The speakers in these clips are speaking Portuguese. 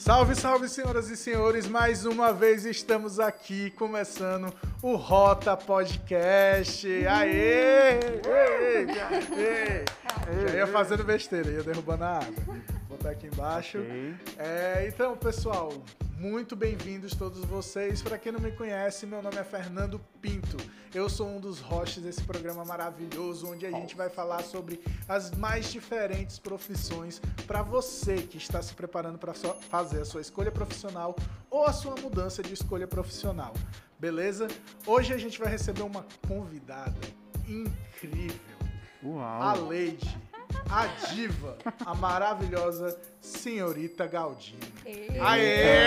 Salve, salve, senhoras e senhores! Mais uma vez estamos aqui começando o Rota Podcast. Aê! Aê! Aê! Já ia fazendo besteira, ia derrubando a água. Vou botar aqui embaixo. É, então, pessoal, muito bem-vindos todos vocês. Para quem não me conhece, meu nome é Fernando Pinto. Eu sou um dos hosts desse programa maravilhoso, onde a gente vai falar sobre as mais diferentes profissões para você que está se preparando para fazer a sua escolha profissional ou a sua mudança de escolha profissional. Beleza? Hoje a gente vai receber uma convidada incrível, a Uau. A diva, a maravilhosa senhorita Galdino. Aê!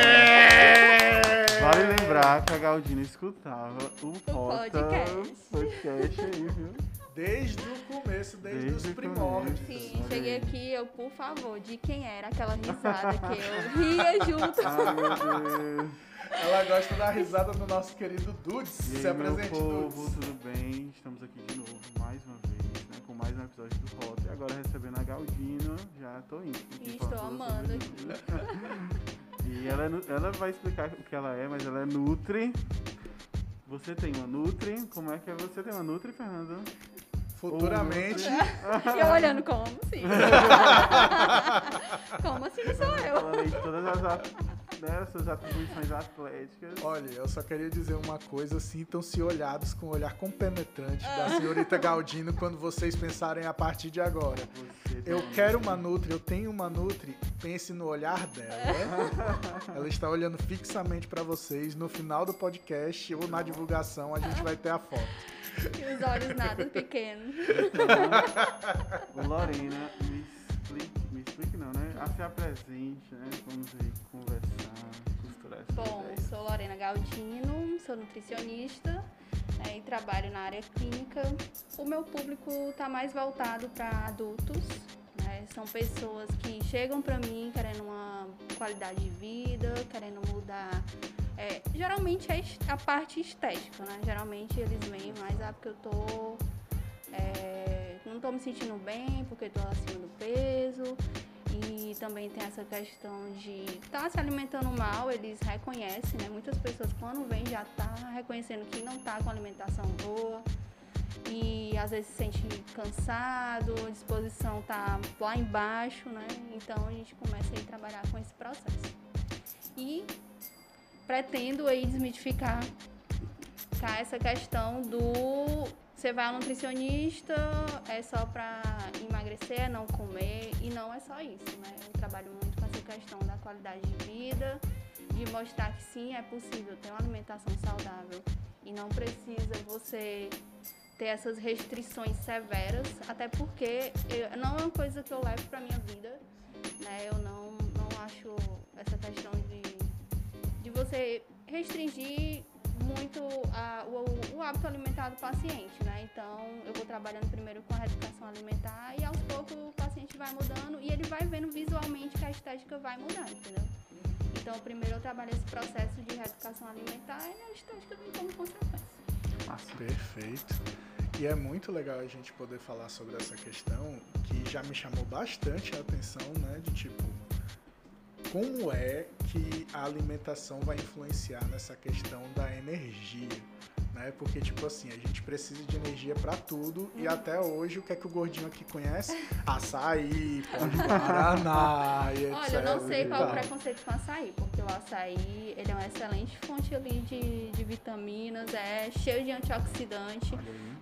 Vale lembrar que a Galdina escutava o Rota podcast. podcast aí, viu? Desde o começo, desde, Desde os o primórdios. Sim, Olha cheguei aí. aqui, eu, por favor, de quem era aquela risada que eu ria junto. Ai, meu. Ela gosta da risada do nosso querido Dudes. E Se aí, meu apresente, povo, Dudes. tudo bem? Estamos aqui de novo, mais uma vez, mais um episódio do Rota. E agora recebendo a Galdina, já tô indo. E estou amando E ela, é ela vai explicar o que ela é, mas ela é Nutri. Você tem uma Nutri? Como é que é você tem uma Nutri, Fernando? Futuramente, E eu olhando como assim? como assim sou eu? Todas as né, suas atribuições atléticas. olha, eu só queria dizer uma coisa, sintam-se olhados com o olhar compenetrante da senhorita Galdino quando vocês pensarem a partir de agora. Você Eu quero uma Nutri, eu tenho uma Nutri, pense no olhar dela. Ela está olhando fixamente para vocês. No final do podcast ou na divulgação a gente vai ter a foto. E os olhos nada pequenos. Ô, Lorena, me explique, me explique não, né? Ah, se apresente, né? Vamos aí conversar, costurar essa Bom, ideia. sou Lorena Galdino, sou nutricionista né, e trabalho na área clínica. O meu público está mais voltado para adultos. né, São pessoas que chegam para mim querendo uma qualidade de vida, querendo mudar. é, geralmente é a parte estética, né? Geralmente eles vêm mais, ah, porque eu tô. é, não tô me sentindo bem, porque tô acima do peso. E também tem essa questão de estar se alimentando mal, eles reconhecem, né? Muitas pessoas quando vêm já tá reconhecendo que não tá com alimentação boa. E às vezes se sente cansado, a disposição tá lá embaixo, né? Então a gente começa a trabalhar com esse processo. E pretendo aí desmitificar ficar essa questão do você vai ao nutricionista, é só pra emagrecer, é não comer, e não é só isso, né? Eu trabalho muito com essa questão da qualidade de vida, de mostrar que sim, é possível ter uma alimentação saudável e não precisa você ter essas restrições severas, até porque eu- não é uma coisa que eu levo pra minha vida, né? Eu não, não acho essa questão de, de você restringir muito a- o, o hábito alimentar do paciente, né? Então, eu vou trabalhando primeiro com a reeducação alimentar e aos poucos o paciente vai mudando e ele vai vendo visualmente que a estética vai mudar, entendeu? Então, primeiro eu trabalho esse processo de reeducação alimentar e a estética vem como consequência. Massa. Perfeito. E é muito legal a gente poder falar sobre essa questão que já me chamou bastante a atenção, né? De tipo, como é que a alimentação vai influenciar nessa questão da energia? Né? Porque, tipo assim, a gente precisa de energia pra tudo e até hoje o que é que o gordinho aqui conhece? Açaí, pó de guaraná e etc. Olha, eu não sei qual é o preconceito com o açaí, porque o açaí ele é uma excelente fonte ali de, de vitaminas, é cheio de antioxidante.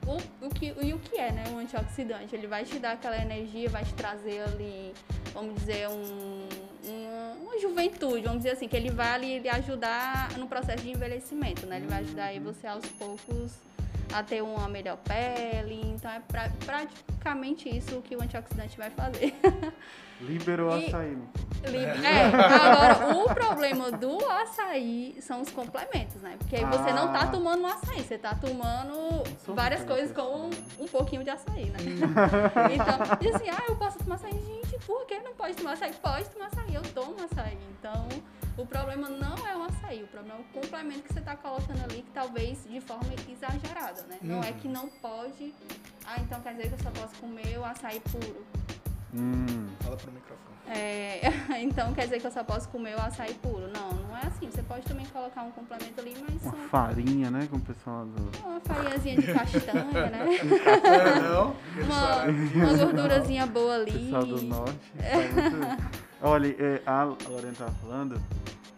O, o que, e o que é, né, um antioxidante? Ele vai te dar aquela energia, vai te trazer ali, vamos dizer, um, uma, uma juventude, vamos dizer assim, que ele vai lhe ajudar no processo de envelhecimento, né? Ele vai ajudar aí você aos poucos a ter uma melhor pele. Então é pra, praticamente isso que o antioxidante vai fazer. Liberou E- açaí. Li- É, agora o problema do açaí são os complementos, né? Porque aí você não tá Ah. tomando um açaí, você tá tomando várias coisas com assim, um pouquinho de açaí, né? então, diz assim, ah, eu posso tomar açaí. Por que não pode tomar açaí? Pode tomar açaí, eu tomo açaí. Então, o problema não é o açaí, o problema é o complemento que você tá colocando ali, que talvez de forma exagerada, né? Não é Uhum. que não pode, ah, então quer dizer que eu só posso comer o açaí puro. Hum. Fala pro microfone. É, então quer dizer que eu só posso comer o açaí puro? Não, não é assim. Você pode também colocar um complemento ali, mas Uma são farinha, né? Com o pessoal do. uma farinhazinha de castanha, né? É, não? Uma, uma gordurazinha boa ali. pessoal do norte. muito- Olha, é, a Lorena tava falando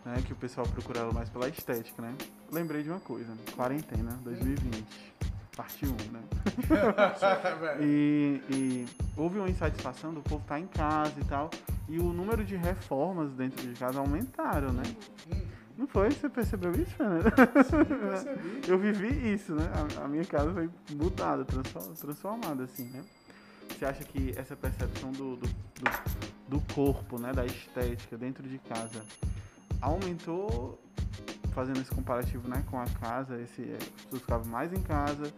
né, que o pessoal procura ela mais pela estética, né? Lembrei de uma coisa, né? quarentena 2020, parte 1, né? Velho. E, e houve uma insatisfação do povo estar em casa e tal, e o número de reformas dentro de casa aumentaram, né? Não foi? Você percebeu isso, Fernanda? percebi. Eu vivi isso, né? A, a minha casa foi mudada, transfor- transformada, assim, né? Você acha que essa percepção do, do, do, do corpo, né? Da estética dentro de casa aumentou, fazendo esse comparativo, né? Com a casa, esse, é, as pessoas ficavam mais em casa,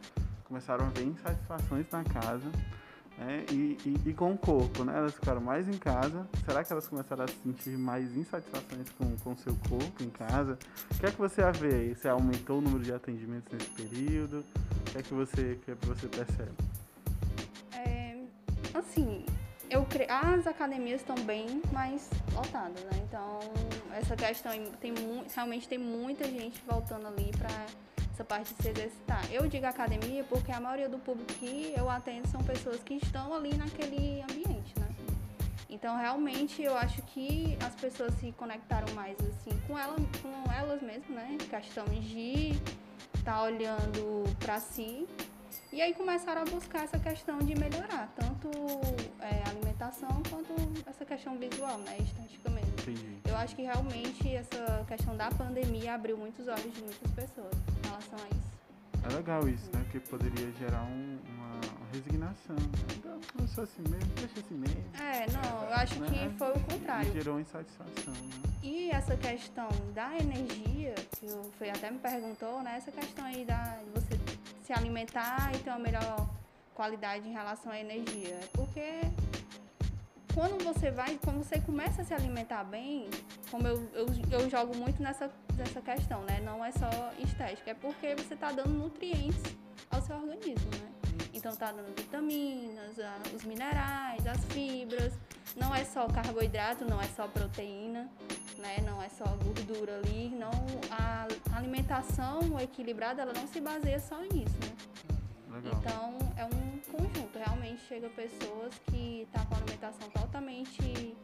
começaram a ver insatisfações na casa, né? E, e, e com o corpo, né? Elas ficaram mais em casa. Será que elas começaram a sentir mais insatisfações com o seu corpo em casa? O que é que você a vê aí? Você aumentou o número de atendimentos nesse período? O que é que você, é que você percebe? É, assim, eu cre... as academias estão bem mais lotadas, né? Então, essa questão tem realmente tem muita gente voltando ali para essa parte de se exercitar. Eu digo academia porque a maioria do público que eu atendo são pessoas que estão ali naquele ambiente, né? Então, realmente, eu acho que as pessoas se conectaram mais assim com, ela, com elas mesmas, né? Questão de estar olhando para si e aí começaram a buscar essa questão de melhorar, tanto é, alimentação quanto essa questão visual, né? Estética mesmo. Entendi. Eu acho que realmente essa questão da pandemia abriu muitos olhos de muitas pessoas em relação a isso. É legal isso, né? Porque poderia gerar um- uma resignação. né? Então, eu sou assim mesmo, deixa assim mesmo. É, não, eu acho Né? que foi o E contrário. gerou insatisfação, né? E essa questão da energia, que o Fê até me perguntou, né? Essa questão aí da, de você se alimentar e ter uma melhor qualidade em relação à energia. Porque quando você vai, quando você começa a se alimentar bem, como eu, eu, eu jogo muito nessa, nessa questão, né? Não é só estética, é porque você está dando nutrientes ao seu organismo, né? Então tá dando vitaminas, os minerais, as fibras. Não é só carboidrato, não é só proteína, né? Não é só gordura ali. Não, a alimentação equilibrada, ela não se baseia só nisso, né? Legal. Então é um conjunto. Realmente chega pessoas que tá com a alimentação totalmente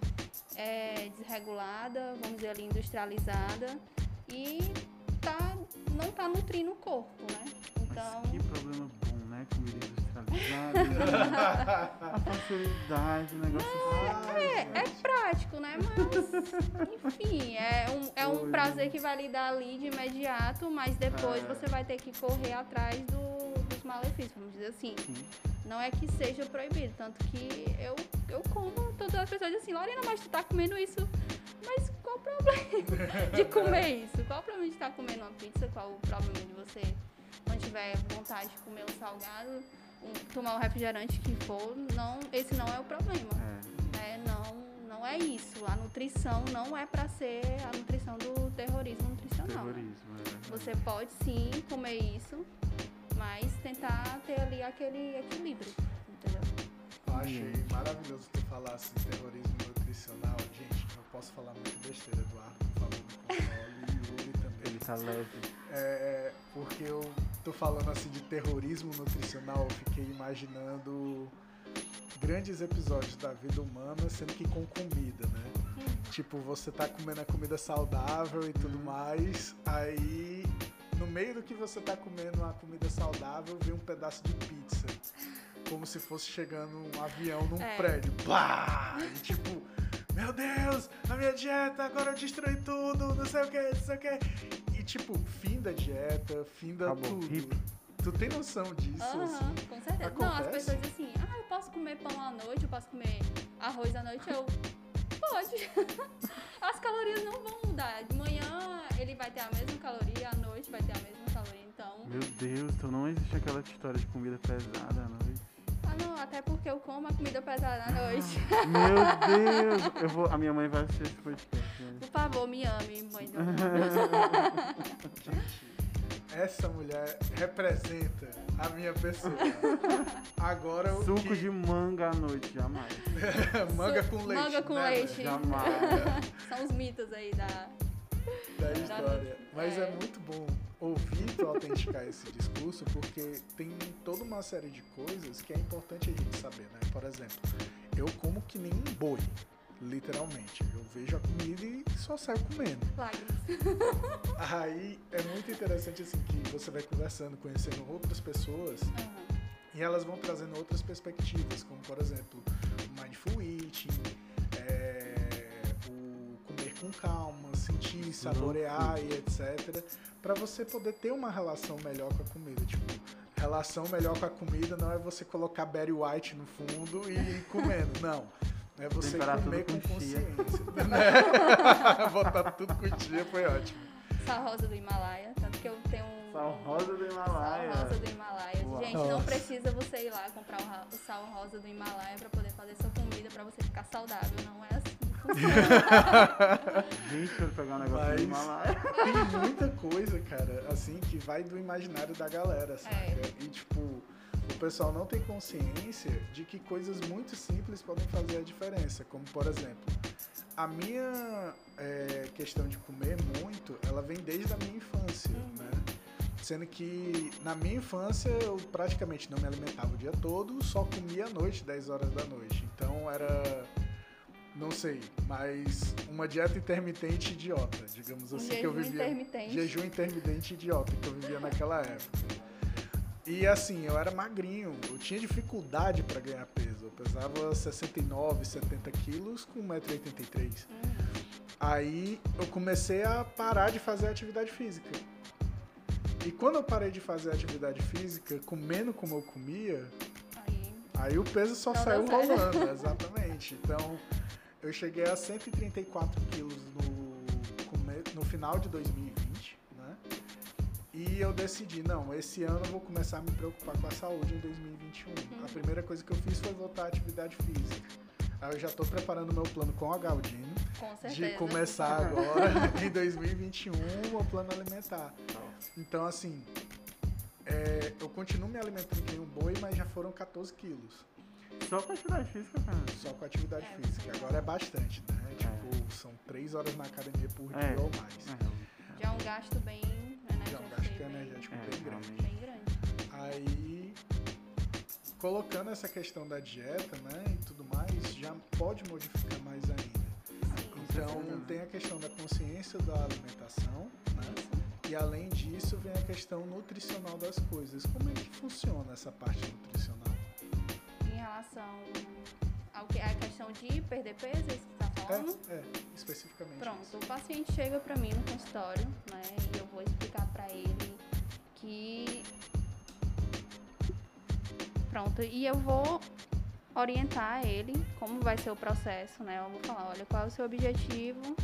é, desregulada, vamos dizer ali, industrializada e tá, não tá nutrindo o corpo, né? Então. Mas que problema né? Comida industrializada. A facilidade, o negócio É, é prático, né? Mas, enfim, é um, é um prazer que vai lhe dar ali de imediato, mas depois É. você vai ter que correr atrás do- dos malefícios, vamos dizer assim. Sim. Não é que seja proibido, tanto que eu, eu como, todas as pessoas dizem assim, Lorena, mas tu tá comendo isso. Mas qual o problema de comer isso? Qual o problema de estar comendo uma pizza? Qual o problema de você, quando tiver vontade de comer um salgado, um- tomar um refrigerante que for? Não, esse não é o problema É. né? Não, não é isso. A nutrição não é para ser a nutrição do terrorismo nutricional. né? Terrorismo, é. Você pode sim comer isso, mas tentar ter ali aquele equilíbrio, entendeu? Eu achei maravilhoso tu falar assim, terrorismo nutricional. Gente, não posso falar muito besteira, Eduardo, por favor, tá leve. É, porque eu tô falando assim de terrorismo nutricional, eu fiquei imaginando grandes episódios da vida humana, sendo que com comida, né? Tipo, você tá comendo a comida saudável e tudo mais, aí no meio do que você tá comendo a comida saudável, vem um pedaço de pizza. Como se fosse chegando um avião num É. prédio. Pá! E tipo, meu Deus, a minha dieta, agora eu destruí tudo, não sei o que, não sei o que. Tipo, fim da dieta, fim da Acabou. tudo. Hip. Tu tem noção disso, Aham, assim? com certeza. Não, as acontece? pessoas dizem assim, ah, eu posso comer pão à noite, eu posso comer arroz à noite, eu. Pode. As calorias não vão mudar. De manhã ele vai ter a mesma caloria, à noite vai ter a mesma caloria. Então. Meu Deus, então não existe aquela história de comida pesada à noite. Ah não, até porque eu como a comida pesada à noite. Meu Deus! Eu vou, a minha mãe vai assistir esse podcast. Por favor, me ame, mãe do essa mulher representa a minha pessoa. Agora o Suco que... de manga à noite, jamais. manga com leite. manga com né, leite. Jamais. São os mitos aí da. da história. Mas é. É. muito bom ouvir tu autenticar esse discurso, porque tem toda uma série de coisas que é importante a gente saber, né? Por exemplo, eu como que nem um boi, literalmente. Eu vejo a comida e só saio comendo. Aí é muito interessante assim que você vai conversando, conhecendo outras pessoas Aham. e elas vão trazendo outras perspectivas, como por exemplo, o mindful eating, é, o comer com calma, sentir, saborear e etc, para você poder ter uma relação melhor com a comida, tipo, relação melhor com a comida não é você colocar Barry White no fundo e ir comendo, não. É você Temperar comer tudo com com consciência. né? Botar tudo com chia foi ótimo. Sal rosa do Himalaia. Tanto que eu tenho um. Sal rosa do Himalaia. Sal rosa do Himalaia. Uau. Gente, não Nossa. precisa você ir lá comprar o, sal rosa do Himalaia pra poder fazer sua comida pra você ficar saudável. Não é assim. Gente, eu pegar um negócio Mas- do Himalaia. Tem muita coisa, cara, assim, que vai do imaginário da galera, sabe? É. E, tipo, o pessoal não tem consciência de que coisas muito simples podem fazer a diferença. Como, por exemplo, a minha é, questão de comer muito, ela vem desde a minha infância, Uhum. né? Sendo que na minha infância eu praticamente não me alimentava o dia todo, só comia à noite, 10 horas da noite. Então era, não sei, mas uma dieta intermitente idiota, digamos Um assim, que eu jejum vivia. intermitente. Jejum intermitente idiota que eu vivia naquela época. E assim, eu era magrinho, eu tinha dificuldade para ganhar peso. Eu pesava 69, 70 quilos com 1,83m. Hum, Aí eu comecei a parar de fazer atividade física. E quando eu parei de fazer atividade física, comendo como eu comia, aí. aí o peso só Não saiu rolando, exatamente. Então eu cheguei a 134 quilos no, no final de 2020, né? E eu decidi, não, esse ano eu vou começar a me preocupar com a saúde em 2021. A primeira coisa que eu fiz foi voltar à atividade física. Aí eu já estou preparando meu plano com a Galdino Com certeza. de começar agora, em 2021, o plano alimentar. Então, assim, é, eu continuo me alimentando que um boi, mas já foram 14 quilos. Só com atividade física, cara. Só com atividade É, física. Agora é bastante, né? Tipo, são 3 horas na academia por dia É. ou mais. É, Já é um gasto bem é energético. É, bem grande. realmente. Bem grande. Aí, colocando essa questão da dieta, né, e tudo mais, já pode modificar mais ainda. Sim. Então, tem a questão da consciência da alimentação, né? E além disso, vem a questão nutricional das coisas. Como é que funciona essa parte nutricional? Em relação ao que a questão de perder peso, é isso que você tá falando? É, é, especificamente. Pronto, isso. o paciente chega pra mim no consultório, né, e eu vou explicar pra ele Pronto, e eu vou orientar ele como vai ser o processo, né? Eu vou falar, olha, qual é o seu objetivo,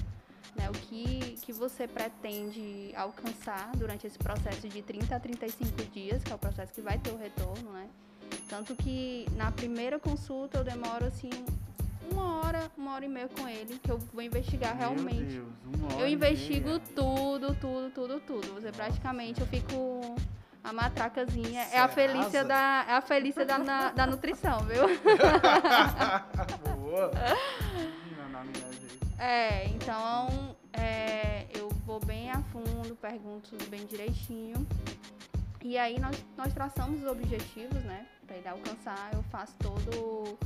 né? O que que você pretende alcançar durante esse processo de 30 a 35 dias, que é o processo que vai ter o retorno, né? Tanto que na primeira consulta eu demoro assim uma hora, uma hora e meia com ele, que eu vou investigar Meu realmente. Deus, uma hora Eu investigo tudo, tudo, tudo, tudo. Você praticamente eu fico a matracazinha. Cê É a Felícia arrasa. da é a Felícia da, na- da nutrição, viu? Boa! É, então é, eu vou bem a fundo, pergunto tudo bem direitinho. E aí nós, nós traçamos os objetivos, né? Pra ele alcançar, eu faço todo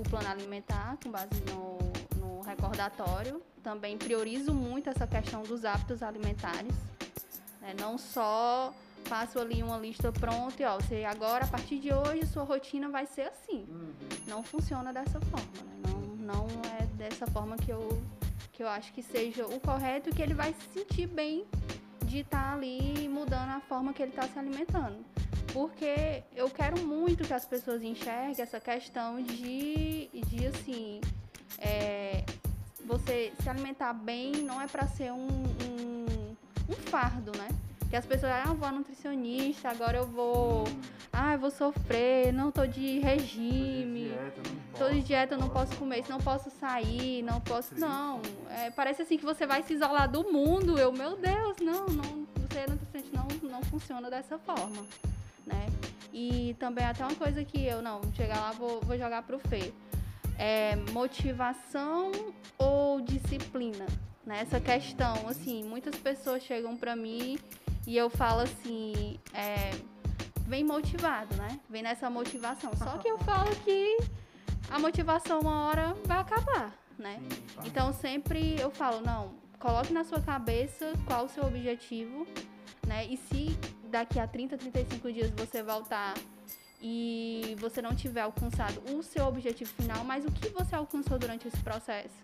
o plano alimentar com base no, no recordatório. Também priorizo muito essa questão dos hábitos alimentares. né? Não só faço ali uma lista pronta e ó, você agora, a partir de hoje, sua rotina vai ser assim Uhum. não funciona dessa forma, né? Não, não é dessa forma que eu, que eu acho que seja o correto e que ele vai se sentir bem de estar ali mudando a forma que ele está se alimentando. Porque eu quero muito que as pessoas enxerguem essa questão de, de assim, é, você se alimentar bem não é para ser um, um, um fardo, né? Que as pessoas, ah, eu vou a nutricionista, agora eu vou, ah, eu vou sofrer, não tô de regime. Tô de dieta, não posso comer, não posso sair, não posso. Não. É, parece assim que você vai se isolar do mundo. Eu, meu Deus, não, não. você nutricionista não, não funciona dessa forma, né? E também até uma coisa que eu não, chegar lá vou, vou jogar pro Fê. É motivação ou disciplina? Né? Essa questão, assim, muitas pessoas chegam pra mim e eu falo assim, é, vem motivado, né? Vem nessa motivação. Só que eu falo que a motivação uma hora vai acabar, né? Então sempre eu falo, não, coloque na sua cabeça qual o seu objetivo, né? E se daqui a 30, 35 dias você voltar e você não tiver alcançado o seu objetivo final, mas o que você alcançou durante esse processo?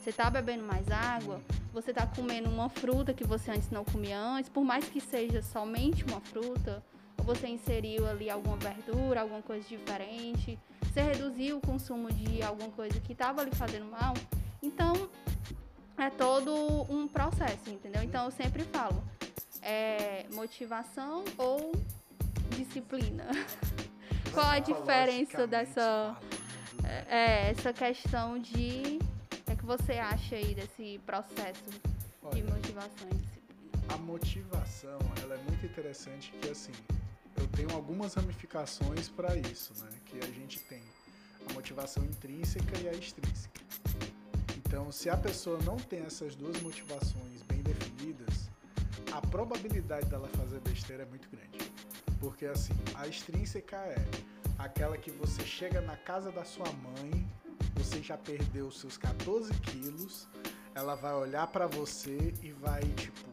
Você tá bebendo mais água? Você tá comendo uma fruta que você antes não comia antes, por mais que seja somente uma fruta? Ou você inseriu ali alguma verdura, alguma coisa diferente? Você reduziu o consumo de alguma coisa que estava ali fazendo mal? Então, é todo um processo, entendeu? Então, eu sempre falo, é motivação ou disciplina? Qual a diferença dessa, é, essa questão de... O que é que você acha aí desse processo de Olha, motivação e disciplina? a motivação, ela é muito interessante que assim, eu tenho algumas ramificações para isso, né? Que a gente tem a motivação intrínseca e a extrínseca. Então, se a pessoa não tem essas duas motivações bem definidas, a probabilidade dela fazer besteira é muito grande. Porque assim, a extrínseca é aquela que você chega na casa da sua mãe, você já perdeu os seus 14 quilos, ela vai olhar pra você e vai tipo,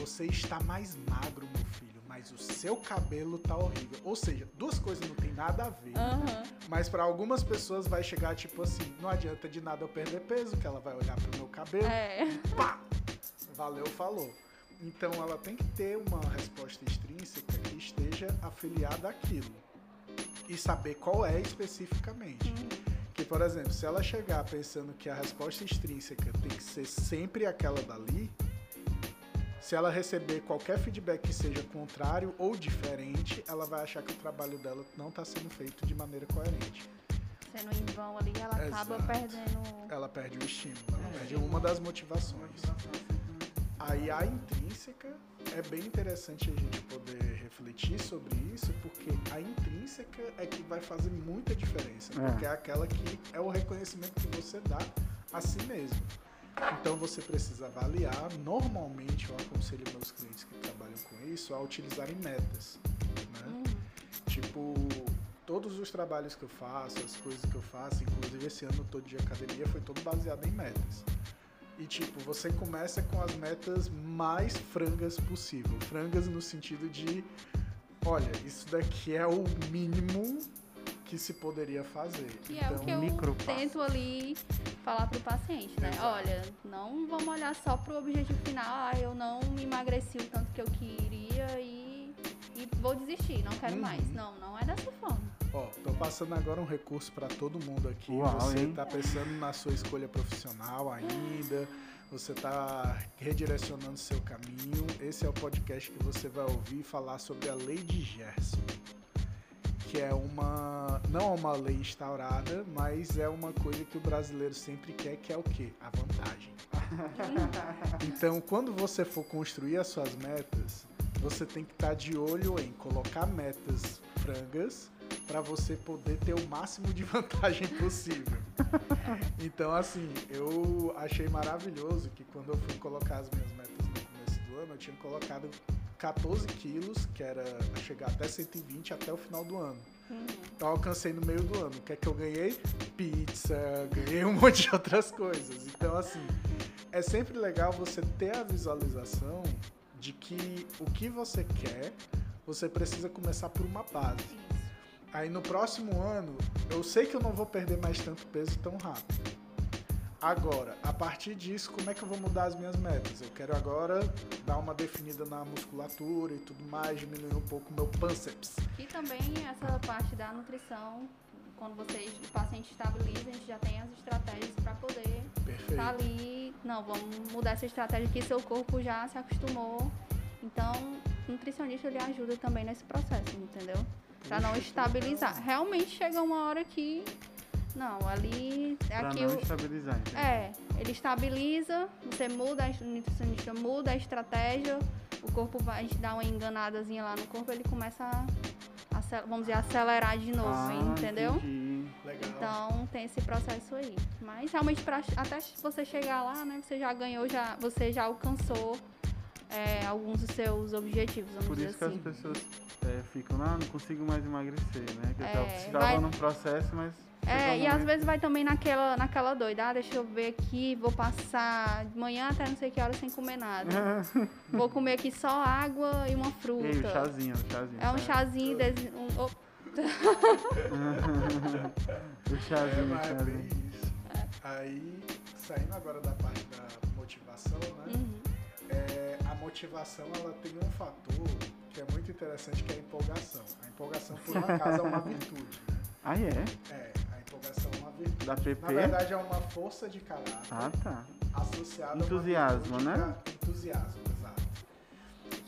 você está mais magro, meu filho, mas o seu cabelo tá horrível. Ou seja, duas coisas não tem nada a ver. Aham. Mas pra algumas pessoas vai chegar tipo assim, não adianta de nada eu perder peso, que ela vai olhar pro meu cabelo, É. pá! Valeu, falou. Então ela tem que ter uma resposta extrínseca que esteja afiliada àquilo. E saber qual é especificamente. Que, por exemplo, se ela chegar pensando que a resposta extrínseca tem que ser sempre aquela dali, se ela receber qualquer feedback que seja contrário ou diferente, ela vai achar que o trabalho dela não está sendo feito de maneira coerente. Sendo em vão ali, ela acaba Exato. perdendo. Ela perde o estímulo, ela perde uma das motivações. Aí a intrínseca é bem interessante a gente poder refletir sobre isso, porque a intrínseca é que vai fazer muita diferença, É. porque é aquela que é o reconhecimento que você dá a si mesmo. Então você precisa avaliar. Normalmente eu aconselho meus clientes que trabalham com isso a utilizarem metas. Né? Hum, Tipo, todos os trabalhos que eu faço, as coisas que eu faço, inclusive esse ano todo de academia, foi todo baseado em metas. E tipo, você começa com as metas mais frangas possível. Frangas no sentido de, olha, isso daqui é o mínimo que se poderia fazer. Que é o que eu micropasso. tento ali falar pro paciente, né? Exato. Olha, não vamos olhar só pro objetivo final, ah, eu não emagreci o tanto que eu queria e, e vou desistir, não quero Uhum. mais. Não, não é dessa forma. Ó, tô passando agora um recurso para todo mundo aqui. Uau, você hein? tá pensando na sua escolha profissional ainda, você tá redirecionando seu caminho. Esse é o podcast que você vai ouvir falar sobre a lei de Gerson. Que é uma. Não é uma lei instaurada, mas é uma coisa que o brasileiro sempre quer, que é o quê? A vantagem. Então, quando você for construir as suas metas, você tem que estar de olho em colocar metas frangas para você poder ter o máximo de vantagem possível. Então, assim, eu achei maravilhoso que quando eu fui colocar as minhas metas no começo do ano, eu tinha colocado 14 quilos, que era chegar até 120 até o final do ano. Então alcancei no meio do ano. O que é que eu ganhei? Pizza, ganhei um monte de outras coisas. Então, assim, é sempre legal você ter a visualização de que o que você quer, você precisa começar por uma base. Aí no próximo ano, eu sei que eu não vou perder mais tanto peso tão rápido. Agora, a partir disso, como é que eu vou mudar as minhas metas? Eu quero agora dar uma definida na musculatura e tudo mais, diminuir um pouco o meu pânceps. E também essa parte da nutrição, quando você, o paciente estabiliza, a gente já tem as estratégias para poder Perfeito. tá ali, não, vamos mudar essa estratégia que seu corpo já se acostumou. Então, o nutricionista ele ajuda também nesse processo, entendeu? Para não estabilizar. Realmente chega uma hora que não, ali Pra aqui não o- estabilizar, é, ele estabiliza, você muda, a- nutricionista muda a estratégia, o corpo vai, a gente dá uma enganadazinha lá no corpo, ele começa a, vamos dizer, acelerar de novo, Ah, entendeu? entendi. Legal. Então tem esse processo aí. Mas realmente pra, até você chegar lá, né, você já ganhou, já, você já alcançou é, alguns dos seus objetivos, vamos Por dizer isso que assim. as pessoas é, ficam, ah, não consigo mais emagrecer, né? Que É, estavam vai- no processo, mas. É, um e às momento- vezes vai também naquela, naquela doida, ah, deixa eu ver aqui, vou passar de manhã até não sei que hora sem comer nada. vou comer aqui só água e uma E fruta. aí, o chazinho, o chazinho. É um sabe? chazinho, desi- um- oh, o É, chazinho, é bem chazinho. isso. Aí, saindo agora da parte da motivação, né? uhum. A motivação ela tem um fator que é muito interessante que é a empolgação. A empolgação por um acaso é uma virtude. né? Ah, é? É, a empolgação é uma virtude. Da Na PP? verdade é uma força de caráter Ah, tá. associada Entusiasmo, a uma né? virtude que Entusiasmo, exato.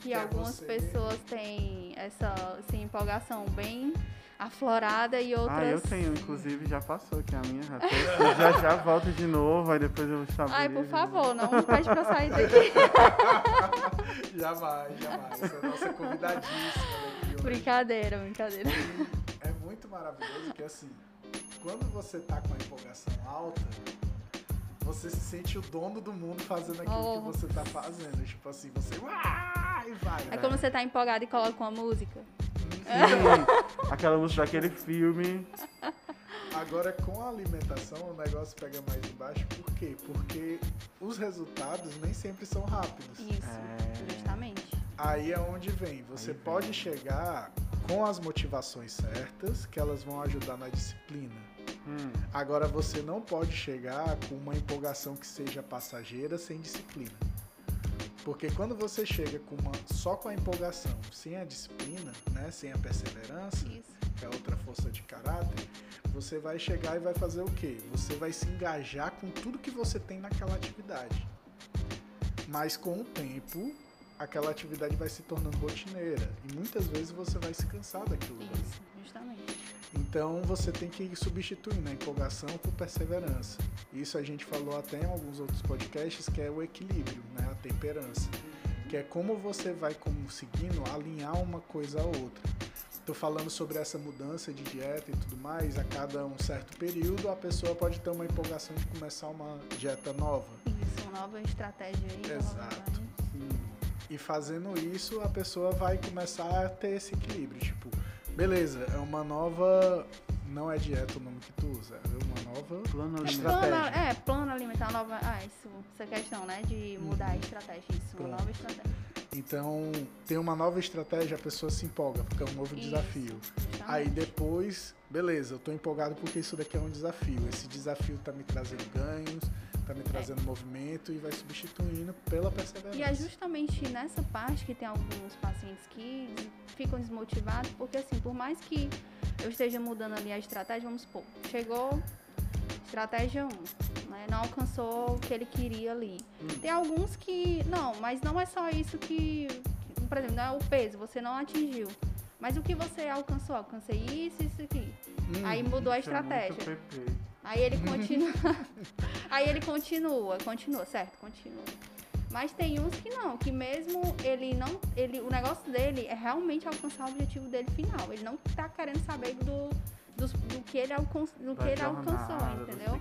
Que é algumas você- pessoas têm essa assim, empolgação bem aflorada e outras. Ah, eu tenho, inclusive já passou aqui a minha. Já, tô- já, já volto de novo, aí depois eu estabilizo. Ai, por favor, não pede pra sair daqui. Jamais, jamais. Você é nossa convidadíssima aqui hoje. brincadeira, brincadeira. É muito maravilhoso que assim, quando você tá com a empolgação alta, você se sente o dono do mundo fazendo aquilo Oh. que você tá fazendo. Tipo assim, você uá, e vai. É né? como você tá empolgado e coloca uma música. Sim, aquela música daquele filme. Agora com a alimentação o negócio pega mais embaixo, por quê? Porque os resultados nem sempre são rápidos. Isso, É. justamente. Aí é onde vem. Você Aí vem. pode chegar com as motivações certas, que elas vão ajudar na disciplina. Hum, Agora você não pode chegar com uma empolgação que seja passageira sem disciplina. Porque quando você chega com uma, só com a empolgação, sem a disciplina, né, sem a perseverança, Isso. que é outra força de caráter, você vai chegar e vai fazer o quê? Você vai se engajar com tudo que você tem naquela atividade. Mas com o tempo, aquela atividade vai se tornando rotineira e muitas vezes você vai se cansar daquilo. Isso, justamente. Então você tem que ir substituindo a empolgação por perseverança. Isso a gente falou até em alguns outros podcasts, que é o equilíbrio, né? A temperança. Que é como você vai conseguindo alinhar uma coisa à outra. Estou falando sobre essa mudança de dieta e tudo mais. A cada um certo período, a pessoa pode ter uma empolgação de começar uma dieta nova. Isso, uma nova estratégia aí. Exato. E fazendo isso, a pessoa vai começar a ter esse equilíbrio. Tipo, beleza, é uma nova. Não é dieta o nome que tu usa, é uma nova Plano É alimentar. Plano, é, plano alimentar nova. Ah, isso, essa questão, né? De mudar a estratégia. Isso, uma Pronto. nova estratégia. Então, tem uma nova estratégia, a pessoa se empolga, porque é um novo Isso, desafio. justamente. Aí depois, beleza, eu tô empolgado porque isso daqui é um desafio. Esse desafio tá me trazendo ganhos, tá me trazendo movimento e vai substituindo pela perseverança. E é justamente nessa parte que tem alguns pacientes que ficam desmotivados, porque assim, por mais que eu esteja mudando ali a estratégia, vamos supor, chegou estratégia 1, né, não alcançou o que ele queria ali. Hum. Tem alguns que, não, mas não é só isso que, por exemplo, não é o peso, você não atingiu. Mas o que você alcançou? Alcancei isso, isso aqui. Hum, Aí mudou a é estratégia. PP. Aí ele continua. aí ele continua, continua, certo, continua. Mas tem uns que não, que mesmo ele não. Ele, o negócio dele é realmente alcançar o objetivo dele final. Ele não tá querendo saber do, dos- do, que ele, alcan, do que ele alcançou, entendeu?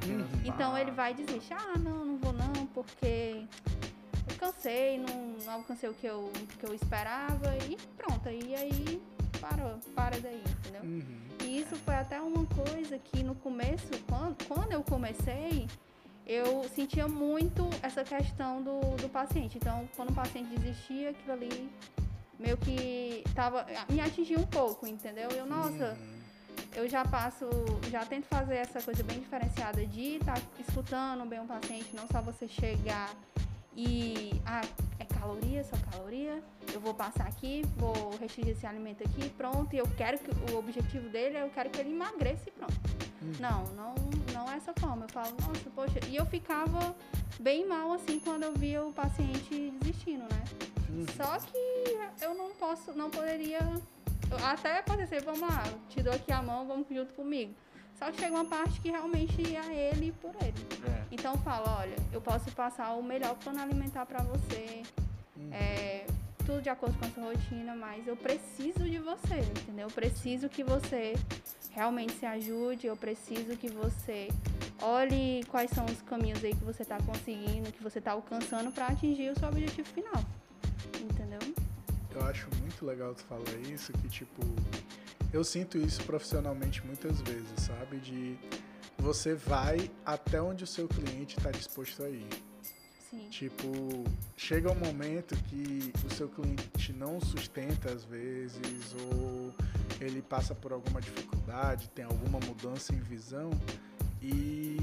Então ele passos. vai desistir, ah não, não vou não, porque eu cansei, não, não alcancei o que eu, que eu esperava e pronto. E aí parou, para daí, entendeu? Uhum. E isso foi até uma coisa que no começo, quando, quando eu comecei, eu sentia muito essa questão do, do paciente. Então, quando o paciente desistia, aquilo ali meio que tava, me atingia um pouco, entendeu? Eu, nossa, Uhum. Eu já passo, já tento fazer essa coisa bem diferenciada de estar escutando bem o paciente, não só você chegar e ah, é caloria, só caloria, eu vou passar aqui, vou restringir esse alimento aqui, pronto, e eu quero que o objetivo dele é eu quero que ele emagreça e pronto. Uhum. Não, não, não é essa forma. Eu falo, nossa, poxa, e eu ficava bem mal assim quando eu via o paciente desistindo, né? Uhum. Só que eu não posso, não poderia. Até ser, vamos lá, te dou aqui a mão, vamos junto comigo. Só que chega uma parte que realmente ia ele e por ele. É. Então eu falo, olha, eu posso passar o melhor plano alimentar pra você. Uhum. É, tudo de acordo com a sua rotina, mas eu preciso de você, entendeu? Eu preciso que você realmente se ajude, eu preciso que você olhe quais são os caminhos aí que você está conseguindo, que você está alcançando para atingir o seu objetivo final. Entendeu? Eu acho muito legal tu falar isso, que tipo, eu sinto isso profissionalmente muitas vezes, sabe? De você vai até onde o seu cliente está disposto a ir. Sim. Tipo, chega um momento que o seu cliente não sustenta às vezes, ou ele passa por alguma dificuldade, tem alguma mudança em visão, e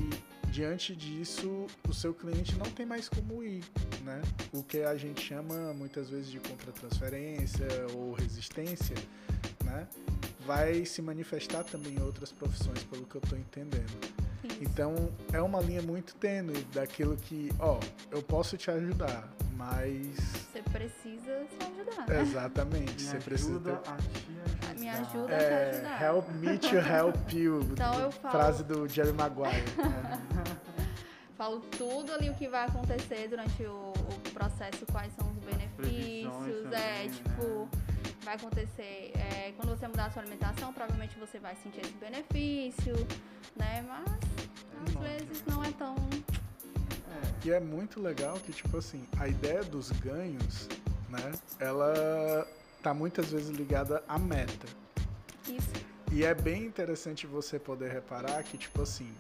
diante disso o seu cliente não tem mais como ir, né? O que a gente chama muitas vezes de contratransferência ou resistência, né? Vai se manifestar também em outras profissões, pelo que eu estou entendendo. Isso. Então é uma linha muito tênue daquilo que, ó, eu posso te ajudar, mas Você precisa se ajudar. né? exatamente, Me você precisa ajuda ter- a te ajudar. Me ajuda. a te é, ajudar. help me to help you. Então eu falo- Frase do Jerry Maguire. né? Falo tudo ali o que vai acontecer durante o, o processo, quais são os benefícios, é, também, tipo, vai acontecer, é, quando você mudar a sua alimentação, provavelmente você vai sentir esse benefício, né? Mas às Nossa. vezes não é tão. É, E é muito legal que, tipo assim, a ideia dos ganhos, né? Ela tá muitas vezes ligada à meta. Isso. E é bem interessante você poder reparar que, tipo assim,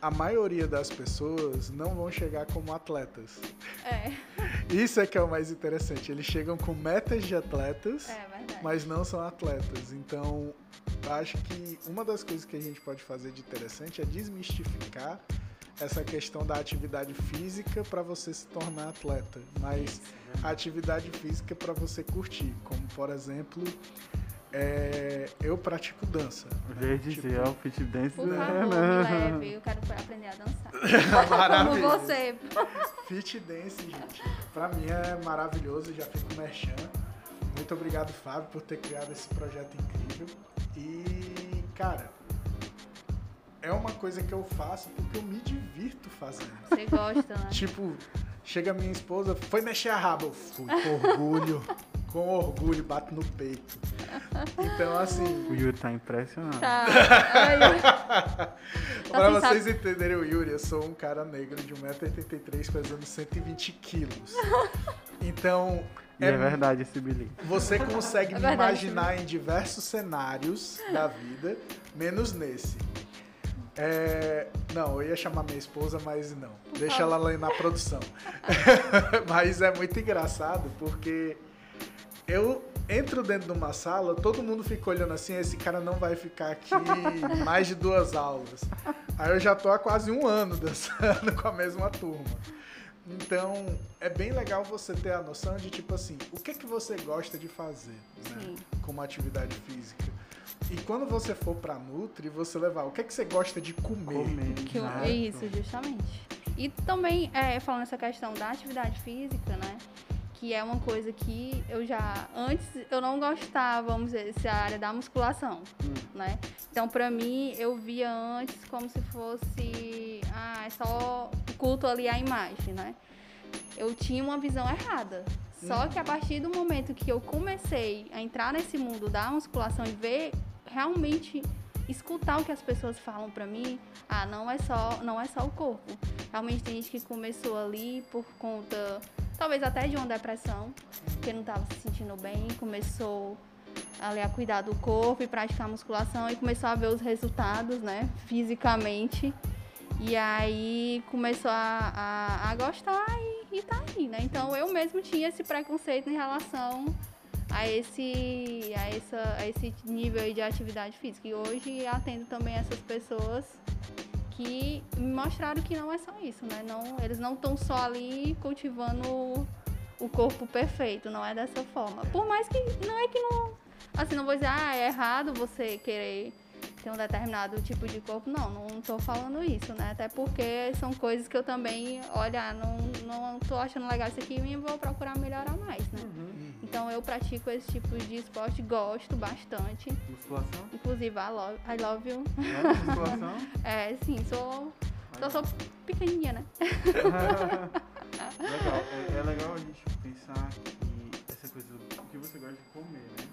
a maioria das pessoas não vão chegar como atletas. É, Isso é que é o mais interessante. Eles chegam com metas de atletas, é mas não são atletas. Então, acho que uma das coisas que a gente pode fazer de interessante é desmistificar essa questão da atividade física para você se tornar atleta, mas a atividade física para você curtir, como por exemplo, é, eu pratico dança. eu já ia dizer, ó, o fit dance Por é, favor, né? me leve, eu quero aprender a dançar. Como Maravilhoso. você. Fit dance, gente, pra mim é maravilhoso, já fico merchan. Muito obrigado, Fábio, por ter criado esse projeto incrível. E, cara, é uma coisa que eu faço porque eu me divirto fazendo. Você gosta, né? Tipo, chega minha esposa, foi mexer a raba, eu fui com orgulho, com orgulho, bato no peito. Então, assim, O Yuri tá impressionado. Tá. Pra assim, vocês entenderem o Yuri, eu sou um cara negro de 1,83m pesando 120 quilos. Então, E é, verdade esse bilhete. você consegue É me verdade. imaginar em diversos cenários da vida, menos nesse. É, não, eu ia chamar minha esposa, mas não. Deixa ela lá na produção. mas é muito engraçado porque eu entro dentro de uma sala, todo mundo fica olhando assim, esse cara não vai ficar aqui mais de duas aulas. Aí eu já tô há quase um ano dançando com a mesma turma. Então, é bem legal você ter a noção de, tipo assim, o que que você gosta de fazer, né? Como atividade física. E quando você for pra Nutri, você levar, o que que você gosta de comer? Comer. Que eu- é isso, justamente. E também, é, falando essa questão da atividade física, né? Que é uma coisa que eu já. Antes eu não gostava, vamos dizer, essa área da musculação, Hum. né? Então, pra mim, eu via antes como se fosse. Ah, é só o culto ali à imagem, né? Eu tinha uma visão errada. Só que a partir do momento que eu comecei a entrar nesse mundo da musculação e ver realmente escutar o que as pessoas falam pra mim, ah, não é só, não é só o corpo. Realmente tem gente que começou ali por conta, talvez até de uma depressão, porque não estava se sentindo bem, começou ali a cuidar do corpo e praticar musculação e começou a ver os resultados, né, fisicamente. E aí começou a, a, a gostar e, e tá aí, né? Então eu mesmo tinha esse preconceito em relação a esse, a essa, a esse nível de atividade física. E hoje atendo também essas pessoas que me mostraram que não é só isso, né? Não, eles não estão só ali cultivando o corpo perfeito, não é dessa forma. Por mais que não é que não. Assim, não vou dizer, ah, é errado você querer ter um determinado tipo de corpo. Não, não tô falando isso, né? Até porque são coisas que eu também, olha, não, não tô achando legal isso aqui e vou procurar melhorar mais, né? Uhum. Então eu pratico esse tipo de esporte, gosto bastante. Musculação? Inclusive, I love, I love you. É, musculação? É, sim, sou. Só sou pequenininha, né? legal. É, é legal a gente pensar que essa coisas, o que você gosta de comer, né?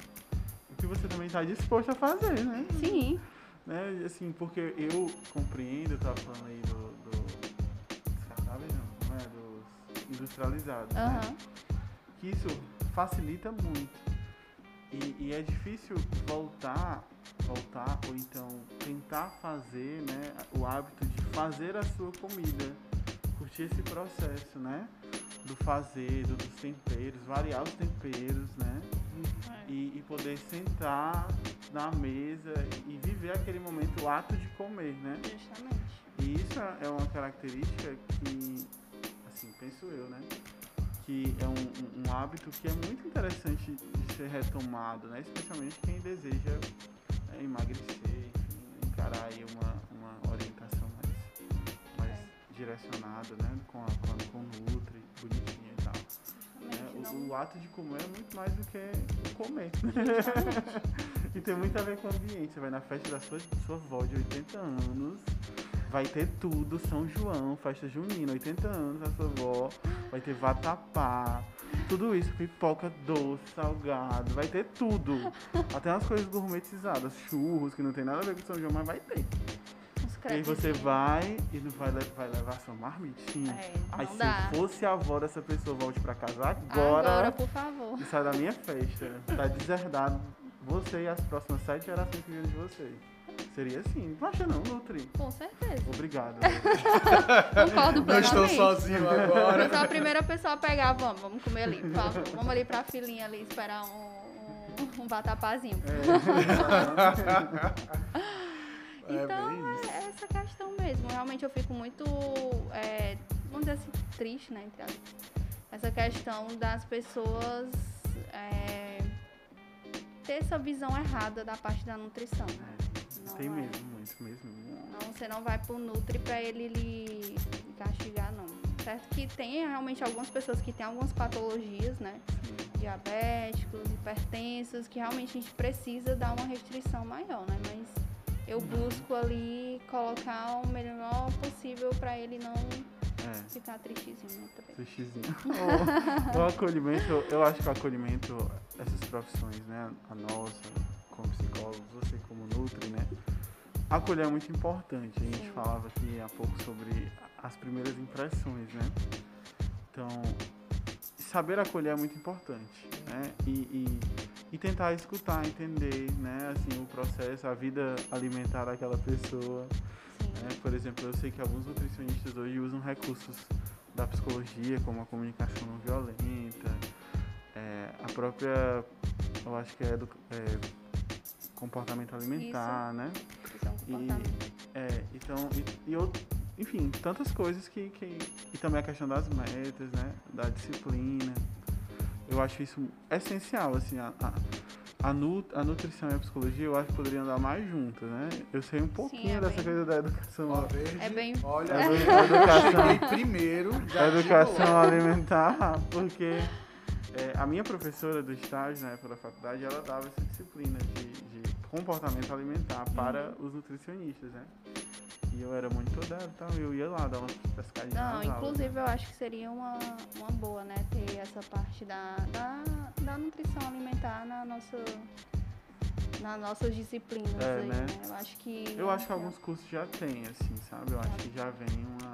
O que você também está disposto a fazer, né? Sim. Né? Assim, porque eu compreendo, eu tava falando aí do, do descartável, não, não é? Dos industrializados, né? Aham. que isso facilita muito. E, e é difícil voltar, voltar ou então tentar fazer, né, o hábito de fazer a sua comida, curtir esse processo, né, do fazer, do- dos temperos, variar os temperos, né, É. e, e poder sentar na mesa e viver aquele momento, o ato de comer, né. Justamente. E isso é uma característica que, assim, penso eu, né? Que é um, um- um hábito que é muito interessante de ser retomado, né? Especialmente quem deseja né, emagrecer, enfim, encarar aí uma, uma orientação mais, mais É. direcionada, né? Com, a, com, o Nutri, bonitinha e tal. Justamente. O, Não... o ato de comer é muito mais do que o comer. e tem muito a ver com o ambiente. Você vai na festa da sua, sua avó de 80 anos, vai ter tudo, São João, festa junina, 80 anos a sua avó, vai ter vatapá, tudo isso, pipoca doce, salgado, vai ter tudo. Até umas coisas gourmetizadas, churros, que não tem nada a ver com São João, mas vai ter. E aí você vai e não vai, vai levar sua marmitinha. É, Aí se dá. fosse a avó dessa pessoa, volte pra casa agora, Agora, por favor. e sai da minha festa. Tá deserdado você e as próximas sete gerações que vêm de você. Seria assim. Não acha não, Nutri? Com certeza. Obrigado. Concordo Não estou sozinho agora. Eu sou a primeira pessoa a pegar, vamos, vamos comer ali, por favor. Vamos ali pra filinha ali, esperar um, um, um vatapazinho. É Então, bem isso. é essa questão mesmo. Realmente eu fico muito, é, vamos dizer assim, triste, né? Entre. Essa questão das pessoas é, ter essa visão errada da parte da nutrição. Não Tem é. mesmo, muito mesmo. Não, você não vai pro Nutri pra ele lhe lhe castigar, não. Certo que tem realmente algumas pessoas que têm algumas patologias, né? Diabéticos, hipertensos, que realmente a gente precisa dar uma restrição maior, né? Mas eu busco ali colocar o melhor possível pra ele não É. ficar tristezinho né, também. Sushizinho. o, o acolhimento, eu acho que o acolhimento, essas profissões, né? A nossa, como psicólogos, você como Nutri, né? Acolher é muito importante. A gente Sim. falava aqui há pouco sobre as primeiras impressões, né? Então, saber acolher é muito importante, né? E, e, e tentar escutar, entender, né? Assim, o processo, a vida alimentar daquela pessoa. Né? Por exemplo, eu sei que alguns nutricionistas hoje usam recursos da psicologia, como a comunicação não violenta, é, a própria, eu acho que é, edu- é comportamento alimentar, né? Isso é um comportamento. É, então, e, e enfim, tantas coisas que, que. E também a questão das metas, né? Da disciplina. Eu acho isso essencial, assim, a, a, a, nu- a nutrição e a psicologia eu acho que poderiam andar mais juntas, né? Eu sei um pouquinho é dessa bem- coisa da educação. Ó, verde, É bem- Olha, edu- a educação, cheguei primeiro. Já educação alimentar, porque é, a minha professora do estágio, na época da faculdade, ela dava essa disciplina de, de comportamento alimentar para Uhum. os nutricionistas, né? E eu era monitorar e tal, eu ia lá dar uma pescadinha Não, inclusive eu acho que seria uma, uma boa, né? Ter essa parte da, da, da nutrição alimentar na nossa, nas nossas disciplinas É, aí, né? né? Eu acho que. Eu acho que alguns cursos já tem, assim, sabe? Eu acho que já vem uma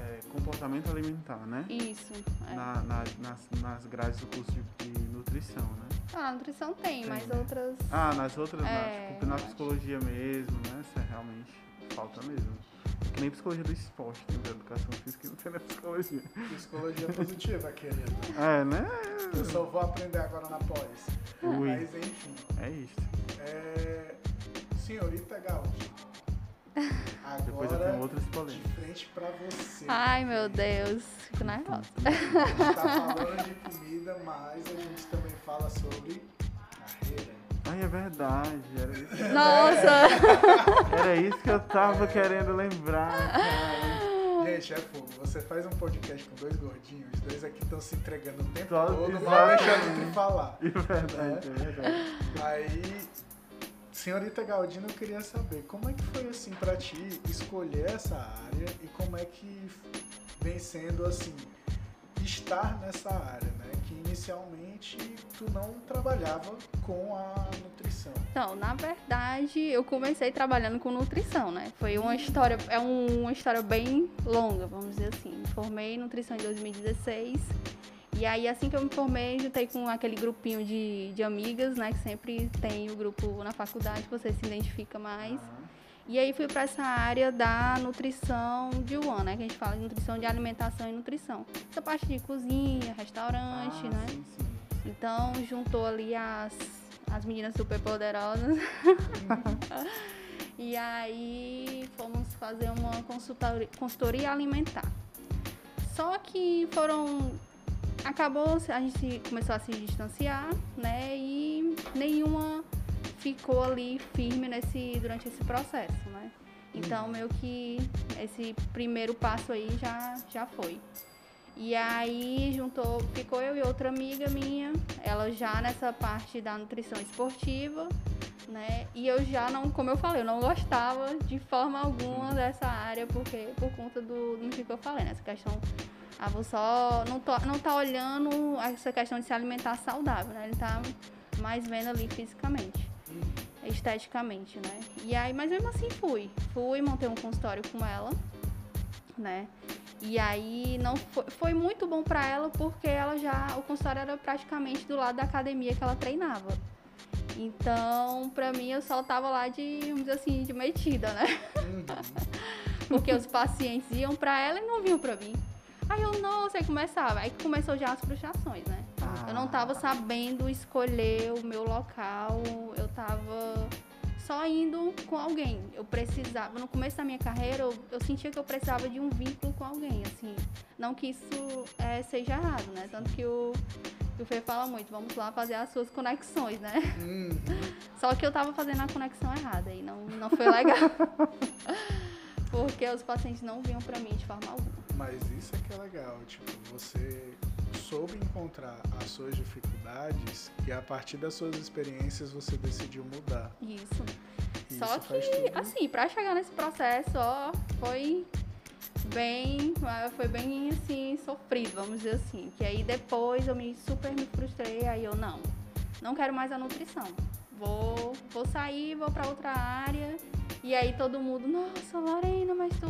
é, comportamento alimentar, né? Isso. É. Na, na- nas, nas grades do curso de, de nutrição, né? Ah, nutrição tem, Tem, mas né? outras. Ah, nas outras, na, É, tipo, na eu acho. psicologia mesmo, né? Isso é realmente falta mesmo. Que nem psicologia do esporte, tem da educação física não tem na psicologia. Psicologia positiva, querido. É, né? Eu só vou aprender agora na pós. Ui, Mas enfim. é isso. É... Senhorita Gaúcha. Depois eu Agora, tenho outras de polêmicas. frente pra você. Ai, meu Deus. Fico nervosa. A gente tá falando de comida, mas a gente também fala sobre carreira. Ai, é verdade. Era isso, Nossa! era isso que eu tava querendo lembrar, cara. Gente, é fogo. Você faz um podcast com dois gordinhos, os dois aqui estão se entregando o tempo Só- todo, mal deixando entre falar. É verdade, é verdade. Aí, senhorita Galdino, eu queria saber como é que foi assim pra ti escolher essa área e como é que vem sendo assim estar nessa área, né? Que inicialmente tu não trabalhava com a nutrição. Então, na verdade, eu comecei trabalhando com nutrição, né? Foi uma história, é um, uma história bem longa, vamos dizer assim. Me formei em nutrição em 2016. E aí, assim que eu me formei, juntei com aquele grupinho de, de amigas, né? Que sempre tem o grupo na faculdade que você se identifica mais. E aí fui para essa área da nutrição de one, né? Que a gente fala de nutrição de alimentação e nutrição. Essa parte de cozinha, restaurante, Ah, né? sim, sim. Então juntou ali as, as meninas super poderosas. e aí fomos fazer uma consultoria, consultoria alimentar. Só que foram. Acabou, a gente começou a se distanciar, né? E nenhuma ficou ali firme nesse, durante esse processo, né? Então, meio que esse primeiro passo aí já, já foi. E aí juntou, ficou eu e outra amiga minha, ela já nessa parte da nutrição esportiva, né? E eu já não, como eu falei, eu não gostava de forma alguma dessa área, porque por conta do, do que eu falei, né? Essa questão, ah, vou só, não, tô, não tá olhando essa questão de se alimentar saudável, né? Ele tá mais vendo ali fisicamente esteticamente, né? E aí, mas mesmo assim fui. Fui, montei um consultório com ela, né? E aí não foi, foi muito bom pra ela porque ela já o consultório era praticamente do lado da academia que ela treinava. Então, pra mim eu só tava lá de, vamos dizer assim, de metida, né? Uhum. Porque os pacientes iam pra ela e não vinham pra mim. Aí eu, nossa, aí começava. Aí começou já as frustrações, né? Eu não tava sabendo escolher o meu local, eu tava só indo com alguém. Eu precisava, no começo da minha carreira, eu, eu sentia que eu precisava de um vínculo com alguém, assim. Não que isso é, seja errado, né? Tanto que o, o Fê fala muito, vamos lá fazer as suas conexões, né? Uhum. Só que eu tava fazendo a conexão errada e não, não foi legal. Porque os pacientes não vinham pra mim de forma alguma. Mas isso é que é legal, tipo, você soube encontrar as suas dificuldades e a partir das suas experiências você decidiu mudar. Isso. E Só isso que, tudo. assim, pra chegar nesse processo, ó, foi bem, ah, foi bem, assim, sofrido, vamos dizer assim. Que aí depois eu me super me frustrei, aí eu, não, não quero mais a nutrição. Vou, vou sair, vou pra outra área. E aí todo mundo, nossa, Lorena, mas tu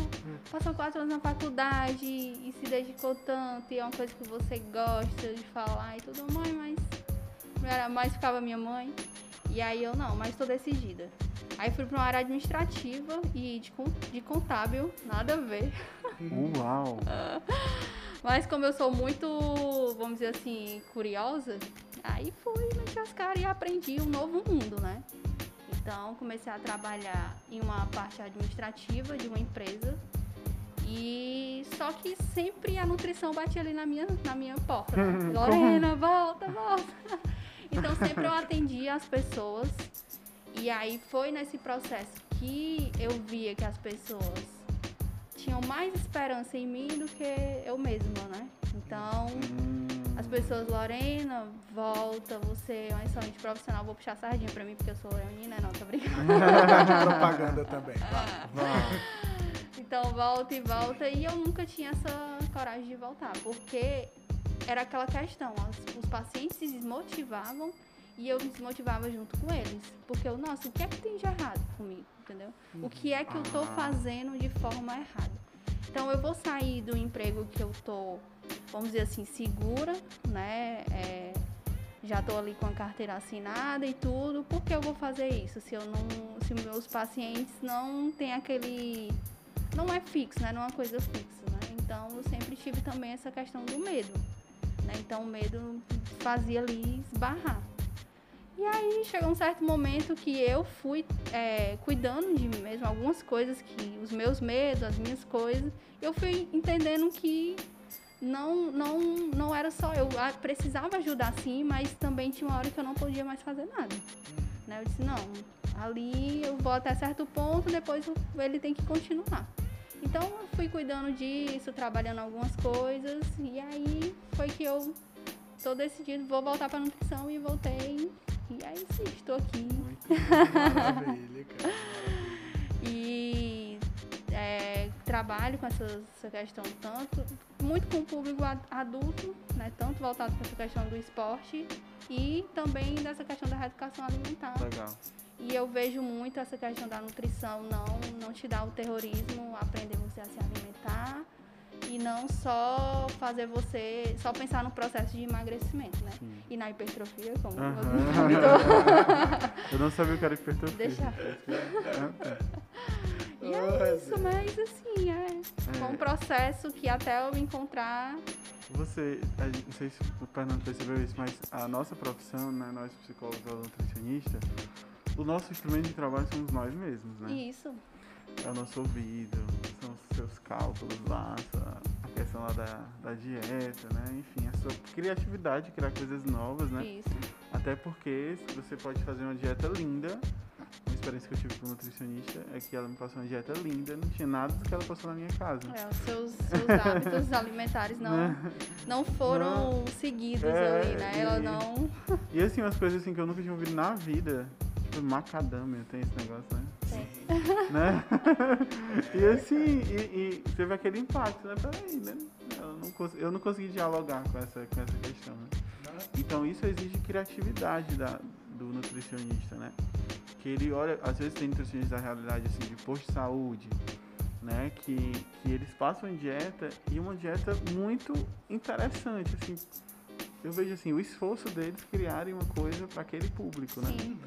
passou quatro anos na faculdade e se dedicou tanto, e é uma coisa que você gosta de falar e tudo, mãe, mas era mais ficava minha mãe. E aí eu não, mas tô decidida. Aí fui pra uma área administrativa e de, de contábil, nada a ver. Uau! Mas como eu sou muito, vamos dizer assim, curiosa, aí fui meti as caras e aprendi um novo mundo, né? Então comecei a trabalhar em uma parte administrativa de uma empresa. E só que sempre a nutrição batia ali na minha, na minha porta. Né? Lorena, volta, volta. Então sempre eu atendia as pessoas. E aí foi nesse processo que eu via que as pessoas tinham mais esperança em mim do que eu mesma, né? Então, Hum, as pessoas, Lorena, volta, você é um excelente profissional, vou puxar sardinha pra mim porque eu sou leonina, não, tô brincando. propaganda também. Então volta e volta e eu nunca tinha essa coragem de voltar, porque era aquela questão, as- os pacientes se desmotivavam e eu me desmotivava junto com eles. Porque eu, nossa, o que é que tem de errado comigo, entendeu? O que é que eu tô fazendo de forma errada? Então eu vou sair do emprego que eu tô, vamos dizer assim, segura, né? É, já tô ali com a carteira assinada e tudo, por que eu vou fazer isso? Se eu não. Se meus pacientes não têm aquele. Não é fixo, né? Não é uma coisa fixa, né? Então eu sempre tive também essa questão do medo. Né? Então o medo fazia ali esbarrar. E aí chegou um certo momento que eu fui é, cuidando de mim mesma, algumas coisas que, os meus medos, as minhas coisas, eu fui entendendo que não, não, não era só eu, ah, precisava ajudar sim, mas também tinha uma hora que eu não podia mais fazer nada. Né? Eu disse, não, ali eu vou até certo ponto, depois ele tem que continuar. Então eu fui cuidando disso, trabalhando algumas coisas, e aí foi que eu tô decidindo, vou voltar pra nutrição e voltei. E aí sim, estou aqui. Maravilha, cara. maravilha. E é, trabalho com essa, essa questão tanto, muito com o público adulto, né? Tanto voltado para essa questão do esporte e também dessa questão da educação alimentar. Legal. E eu vejo muito essa questão da nutrição não, não te dar o terrorismo, aprender você a se alimentar e não só fazer você, só pensar no processo de emagrecimento, né? Sim. E na hipertrofia, como uhum. você comentou. eu não sabia o que era hipertrofia. Deixa. e é isso, mas assim, é, é um processo que até eu encontrar você, não sei se o Fernando percebeu isso, mas a nossa profissão, né, nós psicólogos ou nutricionistas, o nosso instrumento de trabalho somos nós mesmos, né? Isso. É o nosso ouvido, são os seus cálculos lá, a questão lá da, da dieta, né? Enfim, a sua criatividade, criar coisas novas, né? Isso. Até porque você pode fazer uma dieta linda. Uma experiência que eu tive com nutricionista é que ela me passou uma dieta linda, não tinha nada do que ela passou na minha casa. É, os seus, seus hábitos alimentares não, né? não foram não. seguidos é, ali, né? Ela não. E assim, umas coisas assim que eu nunca tinha ouvido na vida macadâmia, tem esse negócio, né? Tem. né? e assim, e, e, teve aquele impacto, né? Peraí, né? Eu não, eu não consegui dialogar com essa, com essa questão, né? Então isso exige criatividade da, do nutricionista, né? Que ele olha, às vezes tem nutricionistas da realidade assim, de posto de saúde, né? Que, que eles passam em dieta e uma dieta muito interessante, assim. Eu vejo assim, o esforço deles criarem uma coisa para aquele público, né? Sim.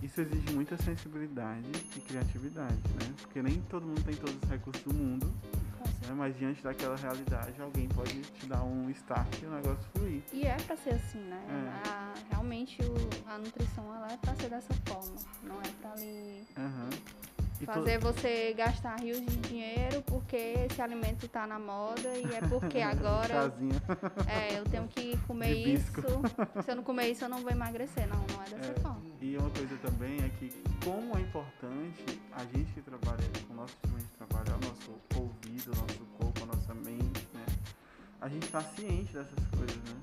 Isso exige muita sensibilidade e criatividade, né? Porque nem todo mundo tem todos os recursos do mundo, né? mas diante daquela realidade, alguém pode te dar um start e o negócio fluir. E é para ser assim, né? É. A, realmente o, a nutrição ela é para ser dessa forma, não é para ali. Uhum. Fazer você gastar rios de dinheiro porque esse alimento está na moda e é porque agora é, eu tenho que comer isso. Se eu não comer isso, eu não vou emagrecer. Não, não é dessa é, forma. E uma coisa também é que como é importante a gente que trabalha com o nosso de trabalho, o nosso ouvido, o nosso corpo, a nossa mente, né? A gente está ciente dessas coisas, né?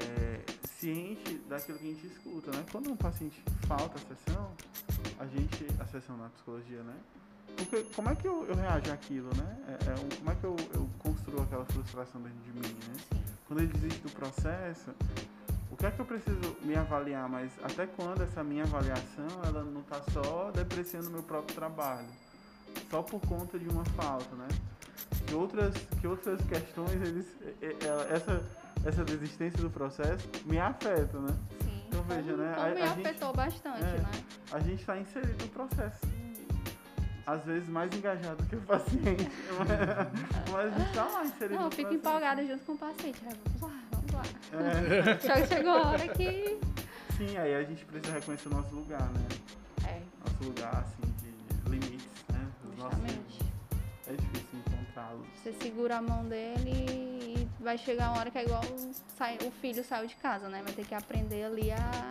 É, ciente daquilo que a gente escuta, né? Quando um paciente falta a sessão, a gente, a sessão na psicologia, né? Porque como é que eu, eu reajo àquilo, né? É, é como é que eu, eu construo aquela frustração dentro de mim, né? Quando ele desiste do processo, o que é que eu preciso me avaliar, mas até quando essa minha avaliação ela não está só depreciando meu próprio trabalho, só por conta de uma falta, né? Que outras, que outras questões, eles, essa, essa desistência do processo me afeta, né? Sim. Então veja, né? Então a, me a afetou gente, bastante, é, né? A gente está inserido no processo. Às vezes mais engajado que o paciente. mas a gente está lá inserido Não, eu fico empolgada junto com o paciente. Vamos lá, vamos lá. É. Chegou a hora que. Sim, aí a gente precisa reconhecer o nosso lugar, né? É. Nosso lugar, assim, de limites, né? Justamente. Nossos... É difícil encontrá-los. Você segura a mão dele e vai chegar uma hora que é igual sai, o filho saiu de casa, né? Vai ter que aprender ali a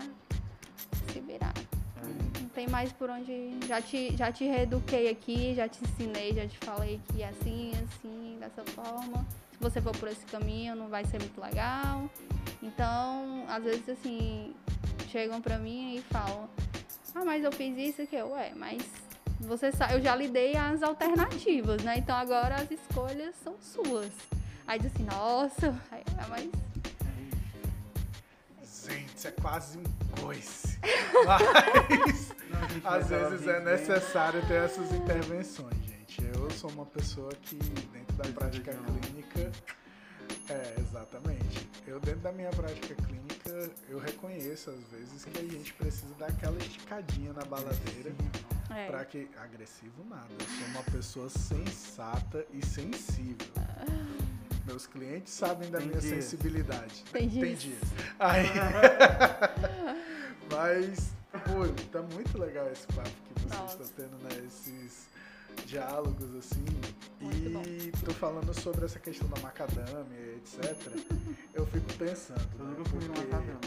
se virar. É. Não tem mais por onde. Já te, já te reeduquei aqui, já te ensinei, já te falei que é assim, assim, dessa forma se você for por esse caminho não vai ser muito legal. Então, às vezes assim, chegam pra mim e falam, ah, mas eu fiz isso que eu, ué, mas você sabe, eu já lhe dei as alternativas, né? Então agora as escolhas são suas. Aí diz assim, nossa, aí, é mas. Gente, isso é quase um coice. Mas não, às vezes é necessário ter essas intervenções, gente. Eu sou uma pessoa que, dentro da prática clínica, é, exatamente. Eu, dentro da minha prática clínica, eu reconheço, às vezes, que a gente precisa dar aquela esticadinha na baladeira. É. Pra que. Agressivo nada. Eu sou uma pessoa sensata e sensível. Meus clientes sabem da Tem minha dias. sensibilidade. Tem dias. Tem dias. Aí... Mas, pô, tá muito legal esse papo que você está tendo, né? Esses diálogos, assim. Muito e bom. tô falando sobre essa questão da macadâmia, etc. Eu fico pensando. Eu nunca fui porque... macadâmia.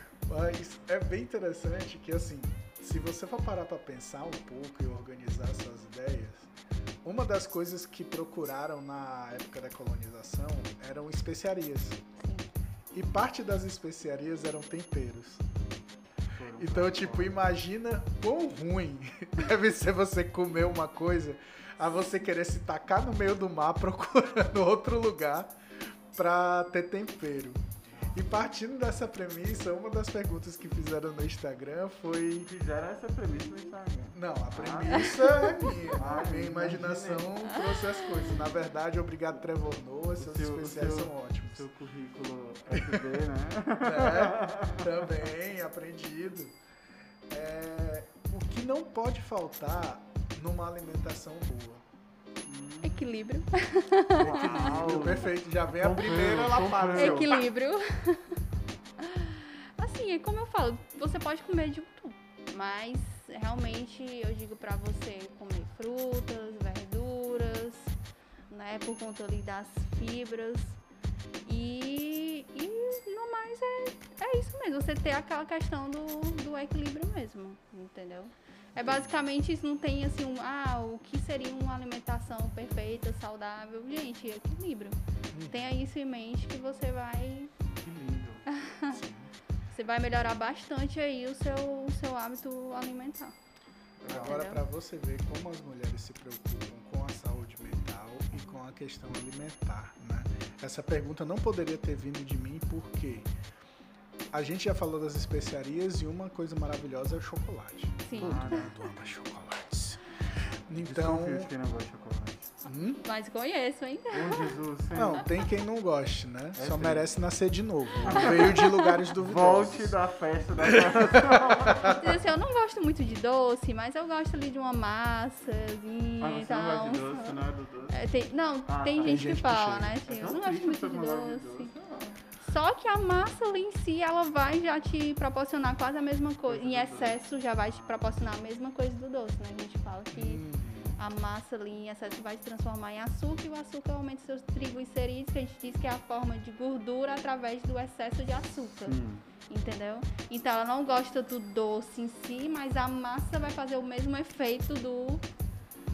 Mas é bem interessante que, assim, se você for parar para pensar um pouco e organizar suas ideias, uma das coisas que procuraram na época da colonização eram especiarias. E parte das especiarias eram temperos. Então, tipo, imagina quão ruim deve ser você comer uma coisa a você querer se tacar no meio do mar procurando outro lugar pra ter tempero. E partindo dessa premissa, uma das perguntas que fizeram no Instagram foi. Fizeram essa premissa no Instagram. Não, a premissa é minha. Ah, a minha imaginação trouxe as coisas. Na verdade, obrigado, Trevor Noah, seus seu- especiais seu- são ótimos. Seu currículo FB, né? É, também, aprendido. É, o que não pode faltar numa alimentação boa? Equilíbrio. Equilíbrio, perfeito. Já vem a primeira lapada. Equilíbrio. assim, é como eu falo, você pode comer de tudo. Mas realmente eu digo pra você comer frutas, verduras, né? Por conta ali das fibras. E, e no mais é, é isso mesmo, você ter aquela questão do, do equilíbrio mesmo, entendeu? É basicamente isso, não tem assim um, ah, o que seria uma alimentação perfeita, saudável. Gente, equilíbrio. Tenha isso em mente que você vai, Que lindo. você vai melhorar bastante aí o seu, o seu hábito alimentar. Agora, para você ver como as mulheres se preocupam com a saúde mental e com a questão alimentar, né? Essa pergunta não poderia ter vindo de mim porque a gente já falou das especiarias e uma coisa maravilhosa é o chocolate. Sim. Todo mundo ama chocolates. Então, Desconfio de quem não gosta de chocolate. hum? Mas conheço, hein? Ô, Jesus, não, tem quem não goste, né? É Só sim. merece nascer de novo. Veio de lugares duvidosos. Volte da festa da casa. Assim, eu não gosto muito de doce, mas eu gosto ali de uma massazinha Mas e você tal. não gosta de doce, você não é do doce. É, tem- não, Ah, tem tá. gente, gente que que fala, chega. né? É Assim, eu não gosto muito de doce. Só que a massa ali em si, ela vai já te proporcionar quase a mesma coisa. Em excesso, já vai te proporcionar a mesma coisa do doce, né? A gente fala que Hum, a massa ali em excesso vai se transformar em açúcar e o açúcar aumenta seus triglicerídeos, que a gente diz que é a forma de gordura através do excesso de açúcar. Sim. Entendeu? Então ela não gosta do doce em si, mas a massa vai fazer o mesmo efeito do,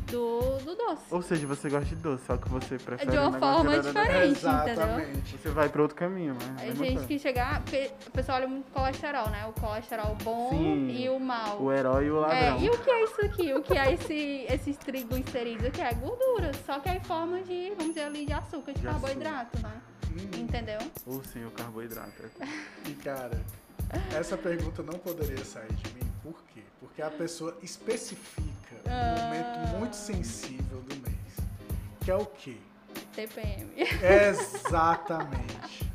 do, do doce. Ou seja, você gosta de doce, só que você prefere De uma um forma diferente. entendeu? Exatamente. Você vai pra outro caminho, mas. Aí mesma gente que chegar, porque o pessoal olha muito colesterol, né? O colesterol bom Sim. e o mal. O herói e o É, ladrão. e o que é isso aqui? O que é esse, esses triglicerídeos? O que é gordura? Só que é em forma de, vamos dizer ali, de açúcar, de, De carboidrato, né? Hum, Entendeu? Ou sim, o carboidrato. E cara, essa pergunta não poderia sair de mim, por quê? Porque a pessoa especifica um Ah. momento muito sensível do mês. Que é o quê? TPM. Exatamente.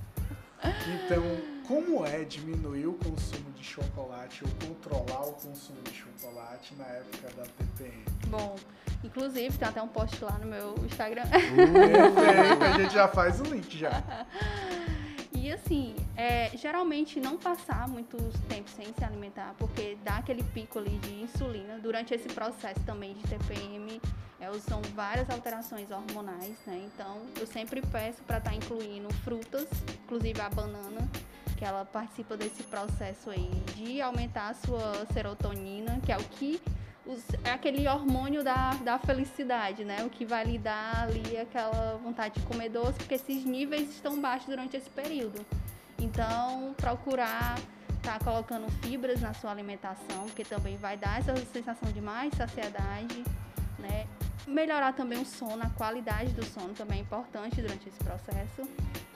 Então, como é diminuir o consumo de chocolate ou controlar o consumo de chocolate na época da TPM? Bom, inclusive tem até um post lá no meu Instagram. Perfeito, a gente já faz o link já. E assim, é, geralmente não passar muito tempo sem se alimentar, porque dá aquele pico ali de insulina. Durante esse processo também de TPM, é, são várias alterações hormonais, né? Então, eu sempre peço para estar incluindo frutas, inclusive a banana, que ela participa desse processo aí de aumentar a sua serotonina, que é o que os- é aquele hormônio da, da felicidade, né? O que vai lhe dar ali aquela vontade de comer doce, porque esses níveis estão baixos durante esse período. Então, procurar estar colocando fibras na sua alimentação, porque também vai dar essa sensação de mais saciedade, né? Melhorar também o sono, a qualidade do sono também é importante durante esse processo.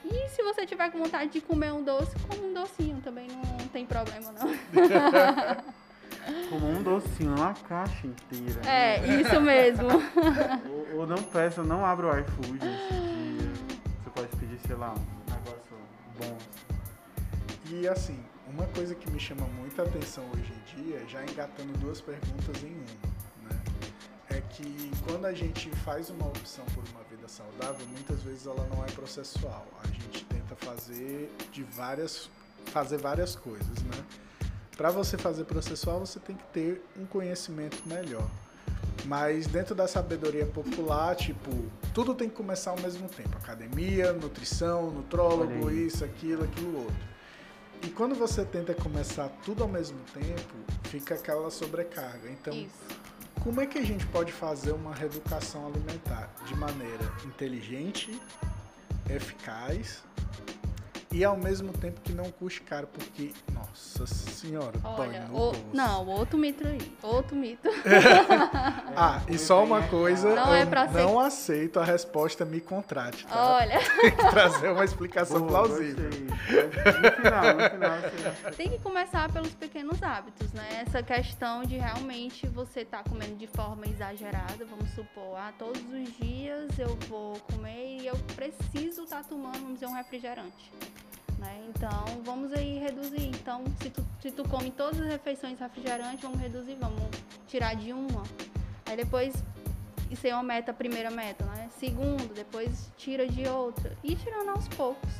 E se você tiver com vontade de comer um doce, come um docinho também, não tem problema não. Como um docinho, uma caixa inteira. É, isso mesmo. Ou, ou não peça, não abra o iFood esse dia. Você pode pedir, sei lá, um negócio bom. E assim, uma coisa que me chama muita atenção hoje em dia, já engatando duas perguntas em uma, né? É que quando a gente faz uma opção por uma vida saudável, muitas vezes ela não é processual. A gente tenta fazer de várias fazer várias coisas, né? Para você fazer processual, você tem que ter um conhecimento melhor. Mas dentro da sabedoria popular, tipo, tudo tem que começar ao mesmo tempo. Academia, nutrição, nutrólogo, isso, aquilo, aquilo outro. E quando você tenta começar tudo ao mesmo tempo, fica aquela sobrecarga. Então, Isso. como é que a gente pode fazer uma reeducação alimentar de maneira inteligente, eficaz e ao mesmo tempo que não custe caro, porque, nossa senhora, Olha, dói no o- bolso. não, outro mito aí. Outro mito. Ah, e só uma coisa, Não é eu pra ser- não aceito a resposta me contrate, tá? Olha, Tem que trazer uma explicação Boa, plausível. gostei. No final, no final, você... tem que começar pelos pequenos hábitos, né? Essa questão de realmente você estar comendo de forma exagerada, vamos supor, ah, todos os dias eu vou comer e eu preciso estar tomando, vamos dizer, um refrigerante. Né? Então, vamos aí reduzir. Então, se tu, se tu come todas as refeições refrigerante, vamos reduzir, vamos tirar de uma. Aí depois, isso é uma meta, primeira meta, né? Segundo, depois tira de outra. E tirando aos poucos.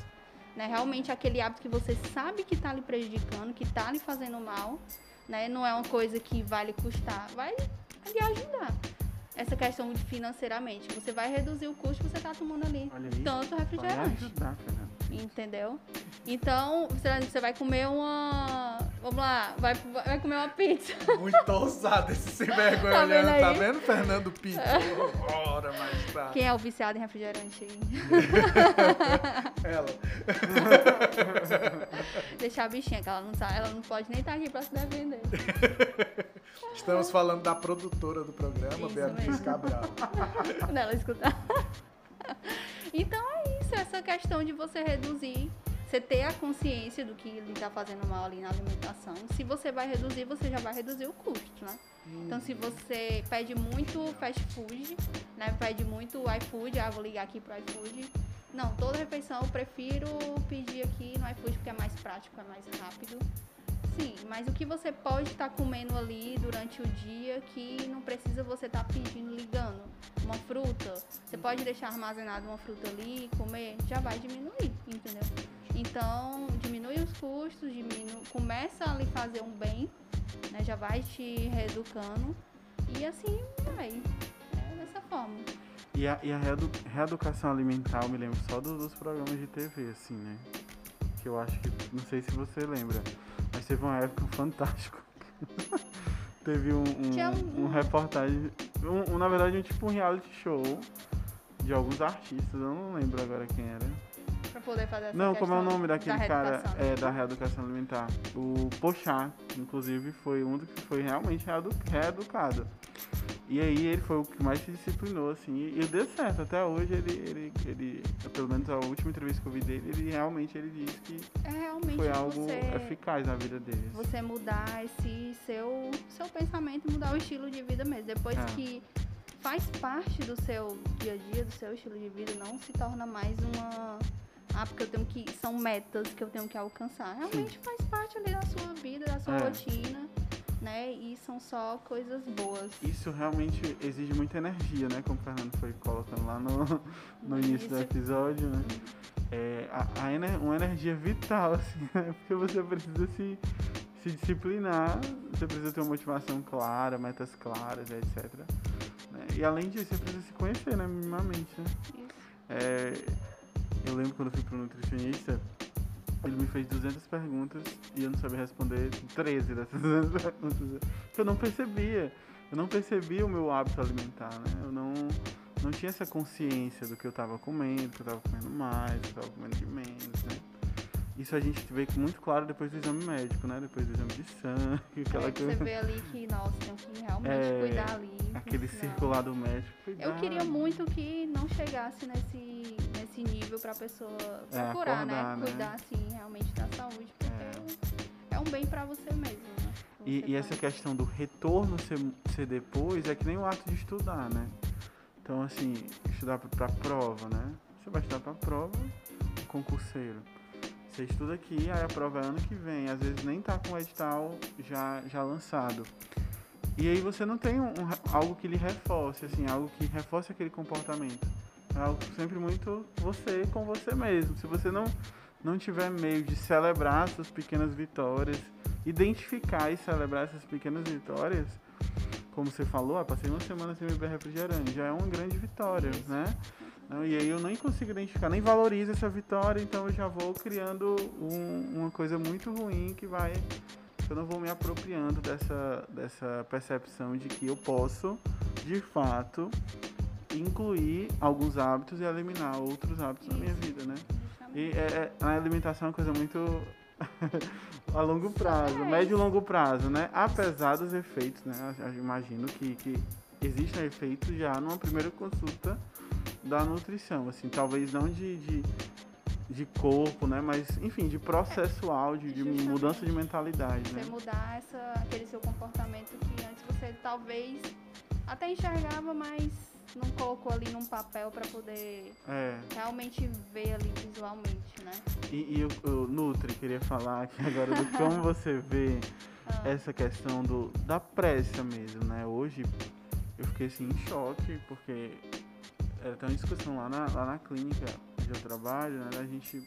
Né? Realmente aquele hábito que você sabe que está lhe prejudicando, que está lhe fazendo mal, né? Não é uma coisa que vai lhe custar, vai lhe ajudar. Essa questão de financeiramente, você vai reduzir o custo que você está tomando ali, Olha aí. tanto Vai refrigerante. ajudar, Fernando. Entendeu? Então, você vai comer uma. Vamos lá, vai, vai comer uma pizza. Muito ousado esse sem vergonha Tá vendo tá vendo, Fernando Pinto? Ora, mas tá. Quem é o viciado em refrigerante aí? Ela. Deixar a bichinha, que ela não, tá, ela não pode nem estar aqui pra se defender. Estamos falando da produtora do programa, Isso Beatriz mesmo. Cabral. Quando ela escutar. Então é isso, essa questão de você reduzir, você ter a consciência do que lhe está fazendo mal ali na alimentação. Se você vai reduzir, você já vai reduzir o custo, né? Então se você pede muito fast food, né? Pede muito iFood, ah, vou ligar aqui pro iFood. Não, toda refeição eu prefiro pedir aqui no iFood porque é mais prático, é mais rápido. Sim, mas o que você pode estar comendo ali durante o dia que não precisa você estar pedindo, ligando? Uma fruta, você pode deixar armazenado uma fruta ali e comer, já vai diminuir, entendeu? Então, diminui os custos, diminu... começa a lhe fazer um bem, né? Já vai te reeducando e assim vai. É dessa forma. E a, e a reedu- reeducação alimentar, eu me lembro só do- dos programas de TV, assim, né? Que eu acho que, não sei se você lembra, mas teve uma época fantástico. teve um, um, um- um reportagem, um, um, na verdade, um tipo um reality show de alguns artistas, eu não lembro agora quem era. Pra poder fazer essa Não, como é o nome daquele da cara é, da reeducação alimentar? O Pochá, inclusive, foi um do que foi realmente reedu- reeducado. E aí ele foi o que mais se disciplinou, assim, e, deu certo. Até hoje ele, ele, ele, pelo menos a última entrevista que eu vi dele, ele realmente ele disse que É realmente foi algo eficaz na vida dele. você mudar esse seu, seu pensamento, mudar o estilo de vida mesmo. Depois É. que faz parte do seu dia a dia, do seu estilo de vida, não se torna mais uma. Ah, porque eu tenho que. São metas que eu tenho que alcançar. Realmente faz parte ali da sua vida, da sua É. rotina, né? E são só coisas boas. Isso realmente exige muita energia, né? Como o Fernando foi colocando lá no, no início do episódio, né? É, a, a uma energia vital, assim, né? Porque você precisa se, se disciplinar, você precisa ter uma motivação clara, metas claras, etc. né? E além disso, você precisa se conhecer, né? Minimamente, né? Isso. É, eu lembro quando eu fui pro nutricionista, ele me fez 200 perguntas e eu não sabia responder 13 dessas 200 perguntas. Eu não percebia. Eu não percebia o meu hábito alimentar, né? Eu não, não tinha essa consciência do que eu tava comendo, que eu tava comendo mais, que eu tava comendo de menos, né? Isso a gente vê muito claro depois do exame médico, né? Depois do exame de sangue, aquela É que você coisa. vê ali que, nossa, tem que realmente É, cuidar ali. Aquele lá do médico. Eu queria muito que não chegasse nesse, nesse nível pra pessoa É, procurar, acordar, né? né? Cuidar, assim, realmente da saúde, porque é, um bem pra você mesmo, né? E, Você e essa faz. questão do retorno ser, ser depois é que nem o ato de estudar, né? Então, assim, estudar pra, pra prova, né? Você vai estudar pra prova, concurseiro. Você estuda aqui, aí a prova é ano que vem. Às vezes nem tá com o edital já, já lançado. E aí você não tem um, algo que lhe reforce, assim, algo que reforce aquele comportamento. É algo sempre muito você com você mesmo. Se você não, não tiver meio de celebrar suas pequenas vitórias, identificar e celebrar essas pequenas vitórias, como você falou, ah, passei uma semana sem beber refrigerante, já é uma grande vitória, né? E aí eu nem consigo identificar, nem valorizo essa vitória, então eu já vou criando um- uma coisa muito ruim que vai. Eu não vou me apropriando dessa, dessa percepção de que eu posso, de fato, incluir alguns hábitos e eliminar outros hábitos na minha Isso. vida, né? E é, é, a alimentação é uma coisa muito a longo prazo, É. médio e longo prazo, né? Apesar dos efeitos, né? Eu imagino que, que existem efeitos já numa primeira consulta da nutrição, assim, talvez não de, de, de corpo, né? Mas, enfim, de processual, de, de mudança de mentalidade, né? Você mudar essa, aquele seu comportamento que antes você talvez até enxergava, mas não colocou ali num papel para poder É. realmente ver ali visualmente, né? E, e Nutri, queria falar aqui agora do como você vê Ah, essa questão do, da pressa mesmo, né? Hoje eu fiquei assim em choque, porque era tem uma discussão lá na, lá na clínica onde eu trabalho, né? A gente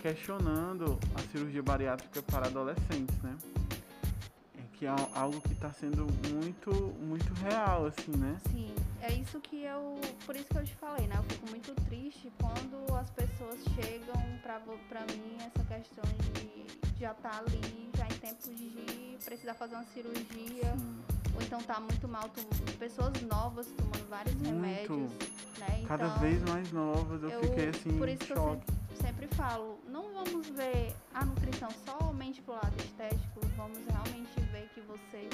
questionando a cirurgia bariátrica para adolescentes, né? É que é al- algo que está sendo muito, muito real, assim, né? Sim, é isso que eu. Por isso que eu te falei, né? Eu fico muito triste quando as pessoas chegam pra, mim essa questão de já estar ali, já em tempo de precisar fazer uma cirurgia, Sim. Ou então tá muito mal, tom- pessoas novas tomando vários Muito. remédios, né? Cada Então, vez mais novas, eu, eu- fiquei assim por isso que eu choque. sempre falo, não vamos ver a nutrição somente pro lado estético, vamos realmente ver que você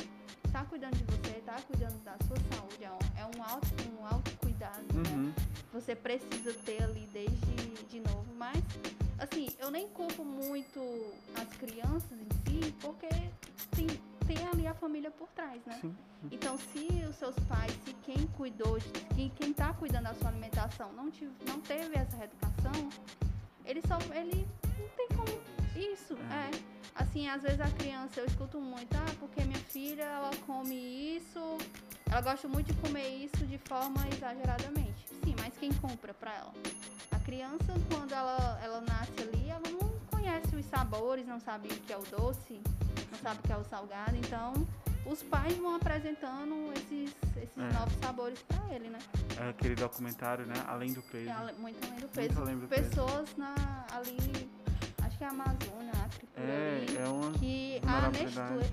está cuidando de você, está cuidando da sua saúde, é um, é um auto, um autocuidado, né? Uhum. Você precisa ter ali desde de novo, mas assim, eu nem culpo muito as crianças em si, porque tem, tem ali a família por trás, né? Sim. Então, se os seus pais, se quem cuidou, de, quem, quem tá cuidando da sua alimentação não, tive, não teve essa reeducação, ele só, ele não tem como, isso, É. é. Assim, às vezes a criança, eu escuto muito, ah, porque minha filha, ela come isso, ela gosta muito de comer isso de forma exageradamente. Sim, mas quem compra pra ela? A criança, quando ela, ela nasce ali, ela não conhece os sabores, não sabe o que é o doce, não sabe o que é o salgado, então os pais vão apresentando esses, esses É. novos sabores pra ele, né? É aquele documentário, né? Além do peso. É muito além do peso. além do peso. Pessoas na, ali, acho que é a Amazônia, por É, ali, é uma. que a. Nestlé,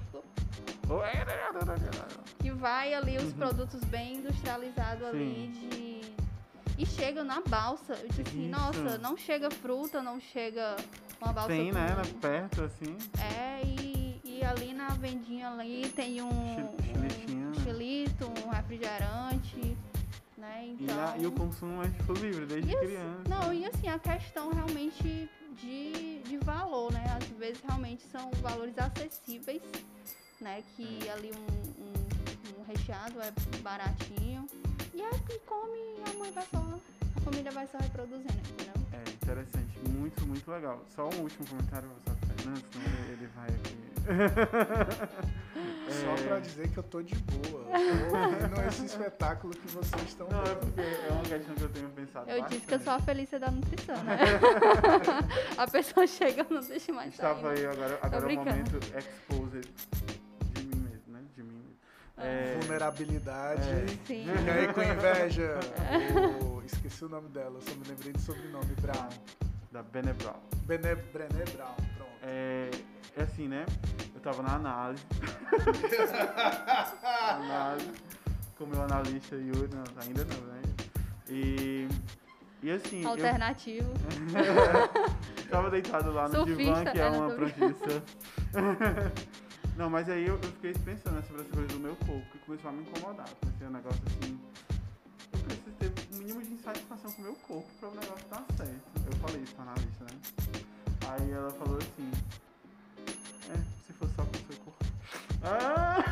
é, que vai ali os Uhum. produtos bem industrializados ali de. E chega na balsa. Eu disse assim, Isso. nossa, não chega fruta, não chega uma balsa. Tem, né? na- Perto, assim. É, e, e ali na vendinha ali tem um, um né? chilito, um refrigerante, né? E, Então. a- e o consumo é tipo livre, desde E assim- criança. Não, e assim, a questão realmente de, de valor, né? Às vezes realmente são valores acessíveis, né? Que É. ali um, um, um recheado é baratinho. E aí quem come a mãe vai só. A família vai só reproduzindo, entendeu? É interessante, muito, muito legal. Só um último comentário para o Fernando, senão ele, vai aqui. Só É, pra dizer que eu tô de boa. Eu tô ouvindo esse espetáculo que vocês estão Não, é dando. porque é uma questão que eu tenho pensado Eu disse que eu sou a bastante. Felícia da nutrição, né? a pessoa chega, eu não deixa mais sair. Estava aí, agora, agora é o momento exposed É, Vulnerabilidade. É. Sim. Fica aí com inveja. O- Esqueci o nome dela, só me lembrei do sobrenome. Brown. da Benebral. Bené, Brené Brown. Pronto. É, é assim, né? Eu tava na análise. análise com o meu analista Yuri, não, ainda não, né? E, e assim, eu Alternativo. tava deitado lá no divã, Surfista, que é é, não uma prancha de surf. Não, mas aí eu, eu fiquei pensando né, sobre essa coisa do meu corpo, que começou a me incomodar. Comecei um negócio assim. Eu preciso ter o mínimo de insatisfação com o meu corpo pra o negócio dar certo. Eu falei isso pra analista, né? Aí ela falou assim. É, se fosse só com o seu corpo. Ah!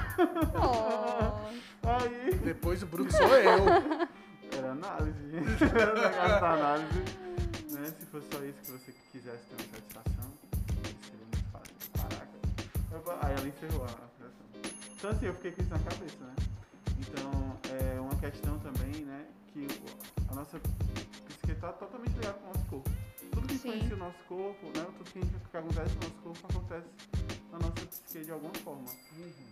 Oh. Aí. Depois o bruto sou eu. Era análise. Era o negócio da análise. Né? Se fosse só isso que você quisesse ter uma satisfação, Aí ela encerrou a operação. Então assim, eu fiquei com isso na cabeça, né? Então, é uma questão também, né? Que a nossa psique está totalmente ligada com o nosso corpo. Tudo que Sim. influencia o nosso corpo, né? Tudo que, que acontece no nosso corpo acontece na nossa psique de alguma forma.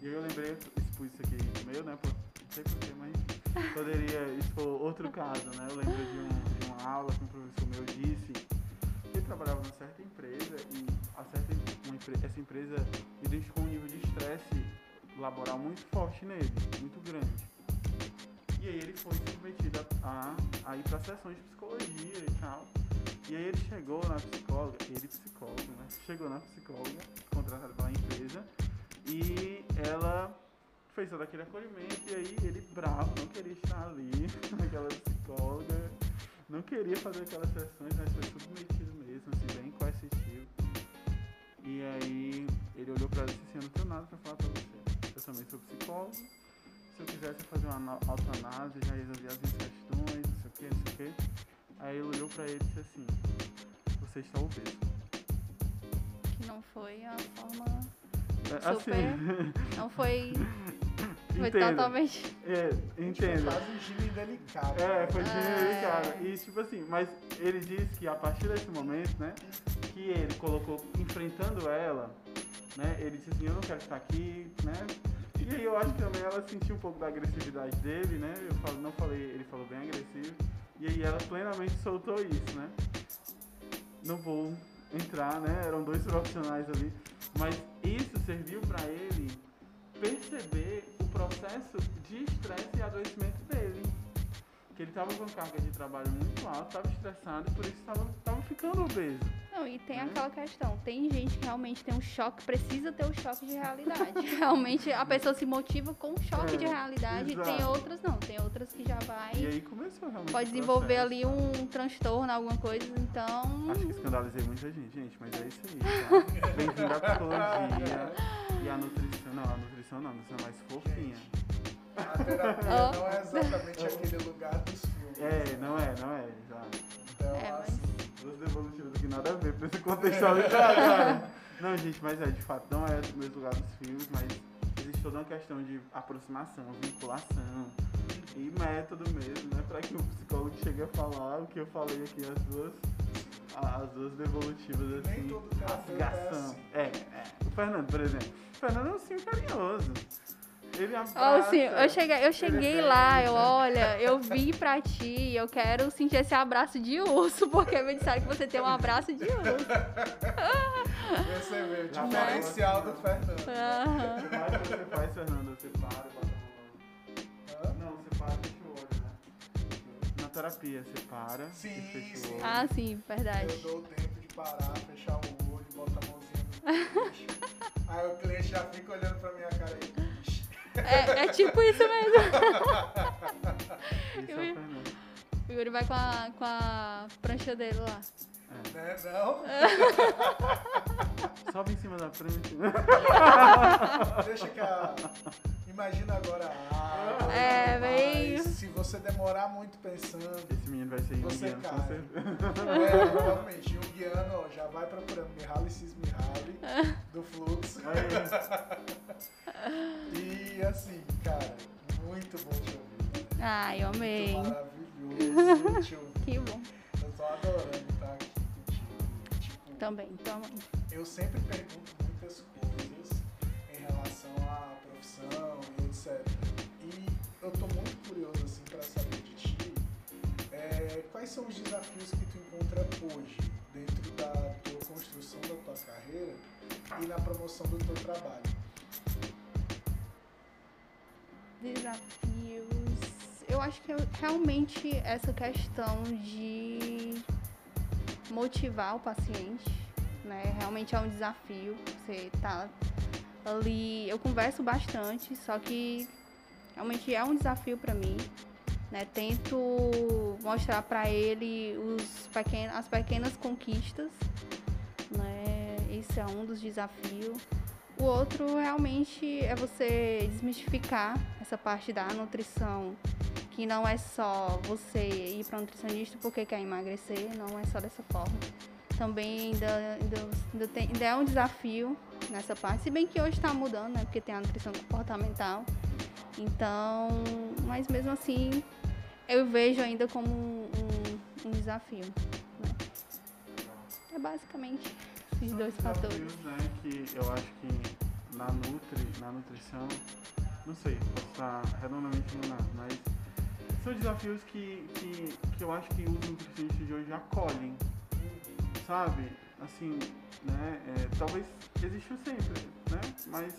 E aí eu lembrei, eu expus isso aqui no meio, né? Pô, não sei porquê, mas poderia expor outro caso, né? Eu lembro de, um- de uma aula que um professor meu disse trabalhava numa certa empresa e a certa, uma empre- essa empresa identificou um nível de estresse laboral muito forte nele, muito grande. E aí ele foi submetido a, a, ir para sessões de psicologia e tal. E aí ele chegou na psicóloga, ele psicólogo, né? Chegou na psicóloga, contratado pela empresa, e ela fez todo aquele acolhimento, e aí ele bravo, não queria estar ali, aquela psicóloga, não queria fazer aquelas sessões, mas foi tudo metido mesmo, assim, bem coercitivo. E aí ele olhou pra ela e disse assim, eu não tenho nada pra falar pra você. Eu também sou psicólogo. Se eu quisesse fazer uma autoanálise, já resolvi as minhas questões, não sei o que, não sei o que. Aí ele olhou pra ele e disse assim, você está obeso. Que não foi a forma É, super. Assim, Não foi. Foi entenda. totalmente. É, entenda. Quase um gímio delicado. É, foi de É. cara. E tipo assim, mas ele disse que a partir desse momento, né, que ele colocou enfrentando ela, né, ele disse assim, eu não quero estar aqui, né? E aí eu acho que também ela sentiu um pouco da agressividade dele, né? Eu falo, não falei, ele falou bem agressivo. E aí ela plenamente soltou isso, né? Não vou entrar, né? Eram dois profissionais ali, mas isso serviu pra ele perceber o processo de estresse e adoecimento dele. Que ele estava com carga de trabalho muito alta, estava estressado e por isso estava ficando obeso. Não, e tem Né? aquela questão. Tem gente que realmente tem um choque, precisa ter um choque de realidade. realmente a pessoa se motiva com um choque É, de realidade. exato. Tem outras não. Tem outras que já vai. E aí começou realmente. Pode desenvolver processo, ali um transtorno, alguma coisa. Então. Acho que escandalizei muita gente, gente, mas é isso aí, tá? Bem-vindo à psicologia e à nutrição. Nutrição não, nutrição é mais fofinha. A terapia não é exatamente aquele lugar dos filmes. É, não é, não é, exato. Então, É, mas- assim, Duas devolutivas aqui nada a ver pra esse contextualizar agora. Não, gente, mas é, de fato, não é o mesmo lugar dos filmes, mas existe toda uma questão de aproximação, vinculação e método mesmo, né? Pra que o psicólogo chegue a falar o que eu falei aqui, as duas, as duas devolutivas, Nem assim, todo terapeuta é rasgação. assim. É, é. O Fernando, por exemplo. O Fernando é um sim carinhoso. Ele abraça. assim, eu cheguei, eu cheguei lá, eu, né? olha, eu vim pra ti, eu quero sentir esse abraço de urso, porque me disseram que você tem um abraço de urso. Você vê o diferencial do Fernando. Mais você faz, Fernando? Você para e bota a mão Não, você para e terapia, você para Sim, e fecha sim. o olho. Ah, sim, Eu verdade. dou o tempo de parar, fechar o olho, botar a mãozinha no. Aí o cliente já fica olhando pra minha cara e. É, é tipo isso mesmo. Esse é Eu o Fernando. O Yuri vai com a, com a prancha dele lá. Né, não? Sobe em cima da frente. Deixa que a. Imagina agora a água. É, mas meio- Se você demorar muito pensando. Esse menino vai ser Você indiano, com cai. É, realmente, o guiano, ó, já vai procurando Mihaly Csikszentmihalyi do fluxo. Aí, E assim, cara, muito bom te ouvir. Ai, eu amei. Muito maravilhoso te ouvir. Que bom. Eu tô adorando estar aqui Também, também. eu sempre pergunto muitas coisas em relação à profissão e etc. E eu tô muito curioso assim para saber de ti é, quais são os desafios que tu encontra hoje dentro da tua construção da tua carreira e na promoção do teu trabalho. Desafios. Eu acho que eu- realmente essa questão de motivar o paciente, né? Realmente é um desafio. Você tá ali. Eu converso bastante, só que realmente é um desafio para mim. Né? Tento mostrar para ele os as pequenas conquistas. Né? Esse é um dos desafios. O outro realmente é você desmistificar essa parte da nutrição, que não é só você ir para um nutricionista porque quer emagrecer, não é só dessa forma. Também ainda, ainda, ainda, tem- ainda é um desafio nessa parte, se bem que hoje está mudando, né? Porque tem a nutrição comportamental. Então, mas mesmo assim, eu vejo ainda como um, um- um desafio. né? É basicamente esses São dois fatores. desafios, né, que eu acho que na, nutri, na nutrição, não sei, posso estar redondamente enganado, mas são desafios que, que, que eu acho que os nutricionistas de hoje acolhem, sabe? Assim, né, é, talvez existiu sempre, né, mas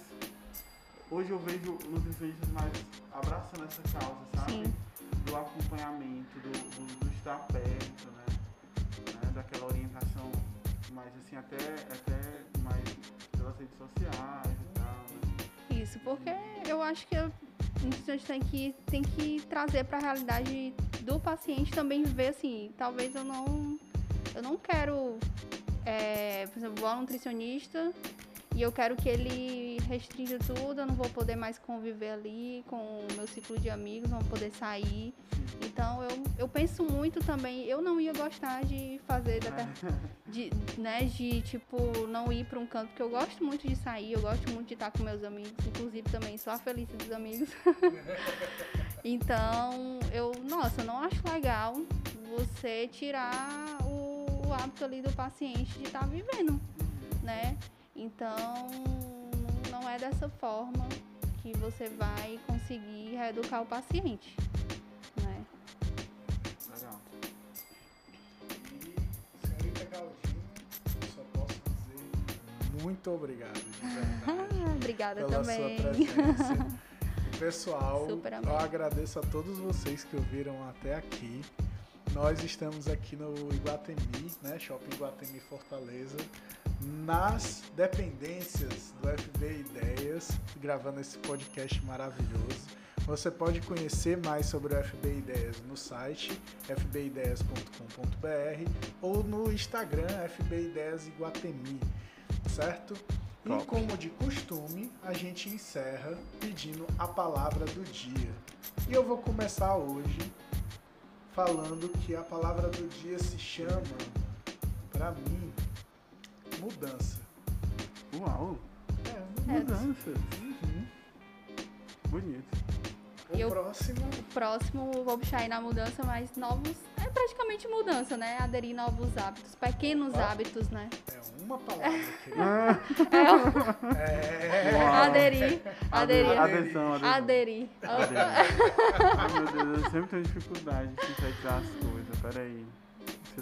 hoje eu vejo nutricionistas mais abraçando essa causa, sabe? Sim. Do acompanhamento, do, do, do estar perto, né? né, aquela orientação mais assim, até, até mais pelas redes sociais e tal, né? Isso, porque eu acho que nutricionista tem que, tem que trazer para a realidade do paciente também ver assim, talvez eu não eu não quero, é, por exemplo, vou ao nutricionista e eu quero que ele restrinja tudo, eu não vou poder mais conviver ali com o meu ciclo de amigos, não vou poder sair. Então eu, eu penso muito também, eu não ia gostar de fazer de, né, de tipo não ir para um canto porque eu gosto muito de sair, eu gosto muito de estar com meus amigos, inclusive também sou a feliz dos amigos. então, eu, nossa, eu não acho legal você tirar o, o hábito ali do paciente de estar vivendo, né? Então, não é dessa forma que você vai conseguir reeducar o paciente, né? Legal. E, senhorita Galdino, eu só posso dizer muito obrigado, de verdade. Obrigada pela também. sua presença. Pessoal, eu agradeço a todos vocês que ouviram até aqui. Nós estamos aqui no Iguatemi, né? Shopping Iguatemi Fortaleza, nas dependências do FB Ideias, gravando esse podcast maravilhoso. Você pode conhecer mais sobre o FB Ideias no site fbideias.com.br ou no Instagram FB Ideias Iguatemi, certo? E como de costume, a gente encerra pedindo a palavra do dia. E eu vou começar hoje falando que a palavra do dia se chama, pra mim, mudança. Uau! É, É. Mudança. Uhum. Bonito. O Eu- próximo, O próximo, vou puxar aí na mudança, mas novos. É praticamente mudança, né? Aderir novos hábitos, pequenos hábitos, né? é uma palavra, É. Uau. Aderir, aderir, Atenção, atenção. aderir. Aderir. Ai meu Deus, eu sempre tenho dificuldade de sintetizar as coisas. Peraí.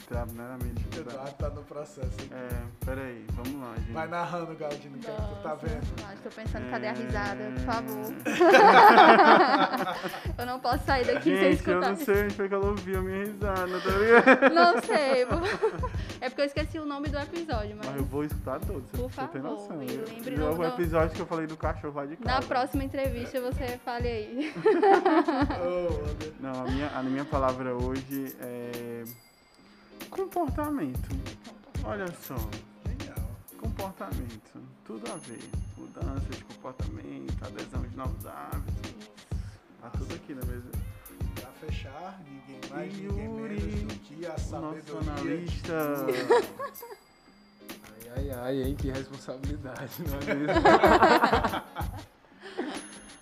Minha dificuldade. Eduardo tá no processo. aqui. É, peraí, vamos lá, gente. Vai narrando, Galdino, que é que tu tá vendo. Tô pensando, cadê a É. risada? Por favor. eu não posso sair daqui sem Gente, eu escutar. não sei onde foi que ela ouviu a minha risada, tá ligado? Não sei. É porque eu esqueci o nome do episódio, mas. Mas eu vou escutar todos, Por você tem favor, noção. e Eu- lembre o episódio que eu falei do cachorro lá de casa. Na próxima entrevista você fale aí. Oh. Não, a minha, a minha palavra hoje é. Comportamento. Olha só. Comportamento. Tudo a ver. Mudança de comportamento, adesão de novos hábitos. Tá tudo aqui na mesa. Pra fechar, ninguém mais, E ninguém Yuri, menos do que a nosso analista. Ai, ai, ai, hein? Que responsabilidade, não é mesmo?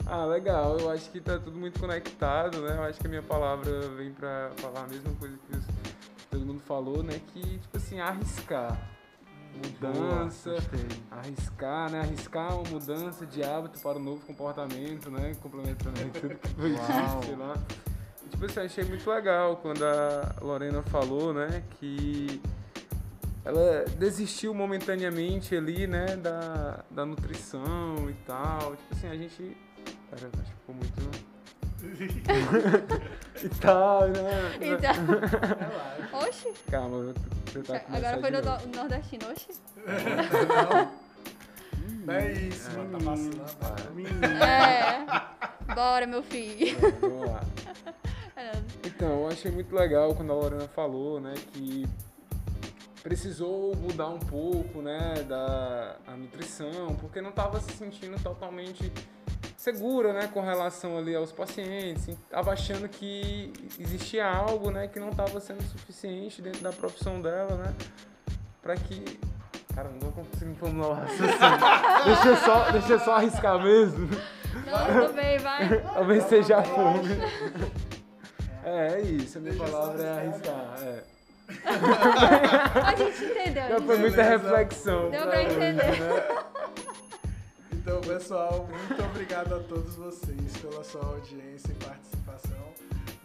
ah, legal. Eu acho que tá tudo muito conectado, né? Eu acho que a minha palavra vem pra falar a mesma coisa que os- todo mundo falou, né? Que, tipo assim, arriscar. Mudança. Boa. Arriscar, né? Arriscar uma mudança de hábito para um novo comportamento, né? Complementando aí tudo que foi dito, sei lá. E, tipo assim, achei muito legal quando a Lorena falou, né? Que ela desistiu momentaneamente ali, né? Da, da nutrição e tal. Tipo assim, a gente... Acho que ficou muito... e tal, né? Então, Relaxa. oxe, Calma, eu vou tentar começar agora foi no do- nordestino, oxe. Não é isso, É, mano. Tá vacilando. Menino. É, bora meu filho. Vamos lá. É, Então, eu achei muito legal quando a Lorena falou, né, que precisou mudar um pouco, né, da a nutrição, porque não estava se sentindo totalmente segura, né, com relação ali aos pacientes, estava achando que existia algo, né, que não estava sendo suficiente dentro da profissão dela, né, para que Cara, não tô conseguindo formular o raciocínio. deixa, eu só, deixa eu só arriscar mesmo. Não, tudo bem, vai. Talvez seja fome. É, é isso. A minha Deixa palavra é arriscar. É. A gente entendeu. Já foi muita reflexão. Deu pra pra hoje, entender. né? Então, pessoal, muito obrigado a todos vocês pela sua audiência e participação.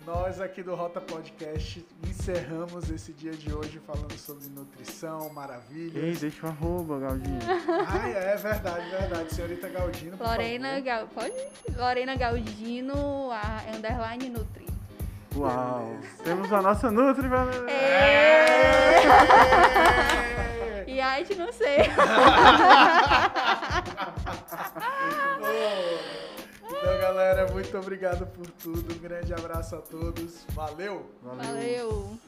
Nós aqui do Rota Podcast encerramos esse dia de hoje falando sobre nutrição, Ei, maravilhas. deixa o arroba, Galdinho. Ai, é verdade, verdade. Senhorita Galdino, por Lorena favor. Gal... Pode? Lorena Galdino, a underline Nutri. Uau! Temos a nossa Nutri, velho. É. E aí, não sei. Então, galera, muito obrigado por tudo. Um grande abraço a todos. Valeu! Valeu.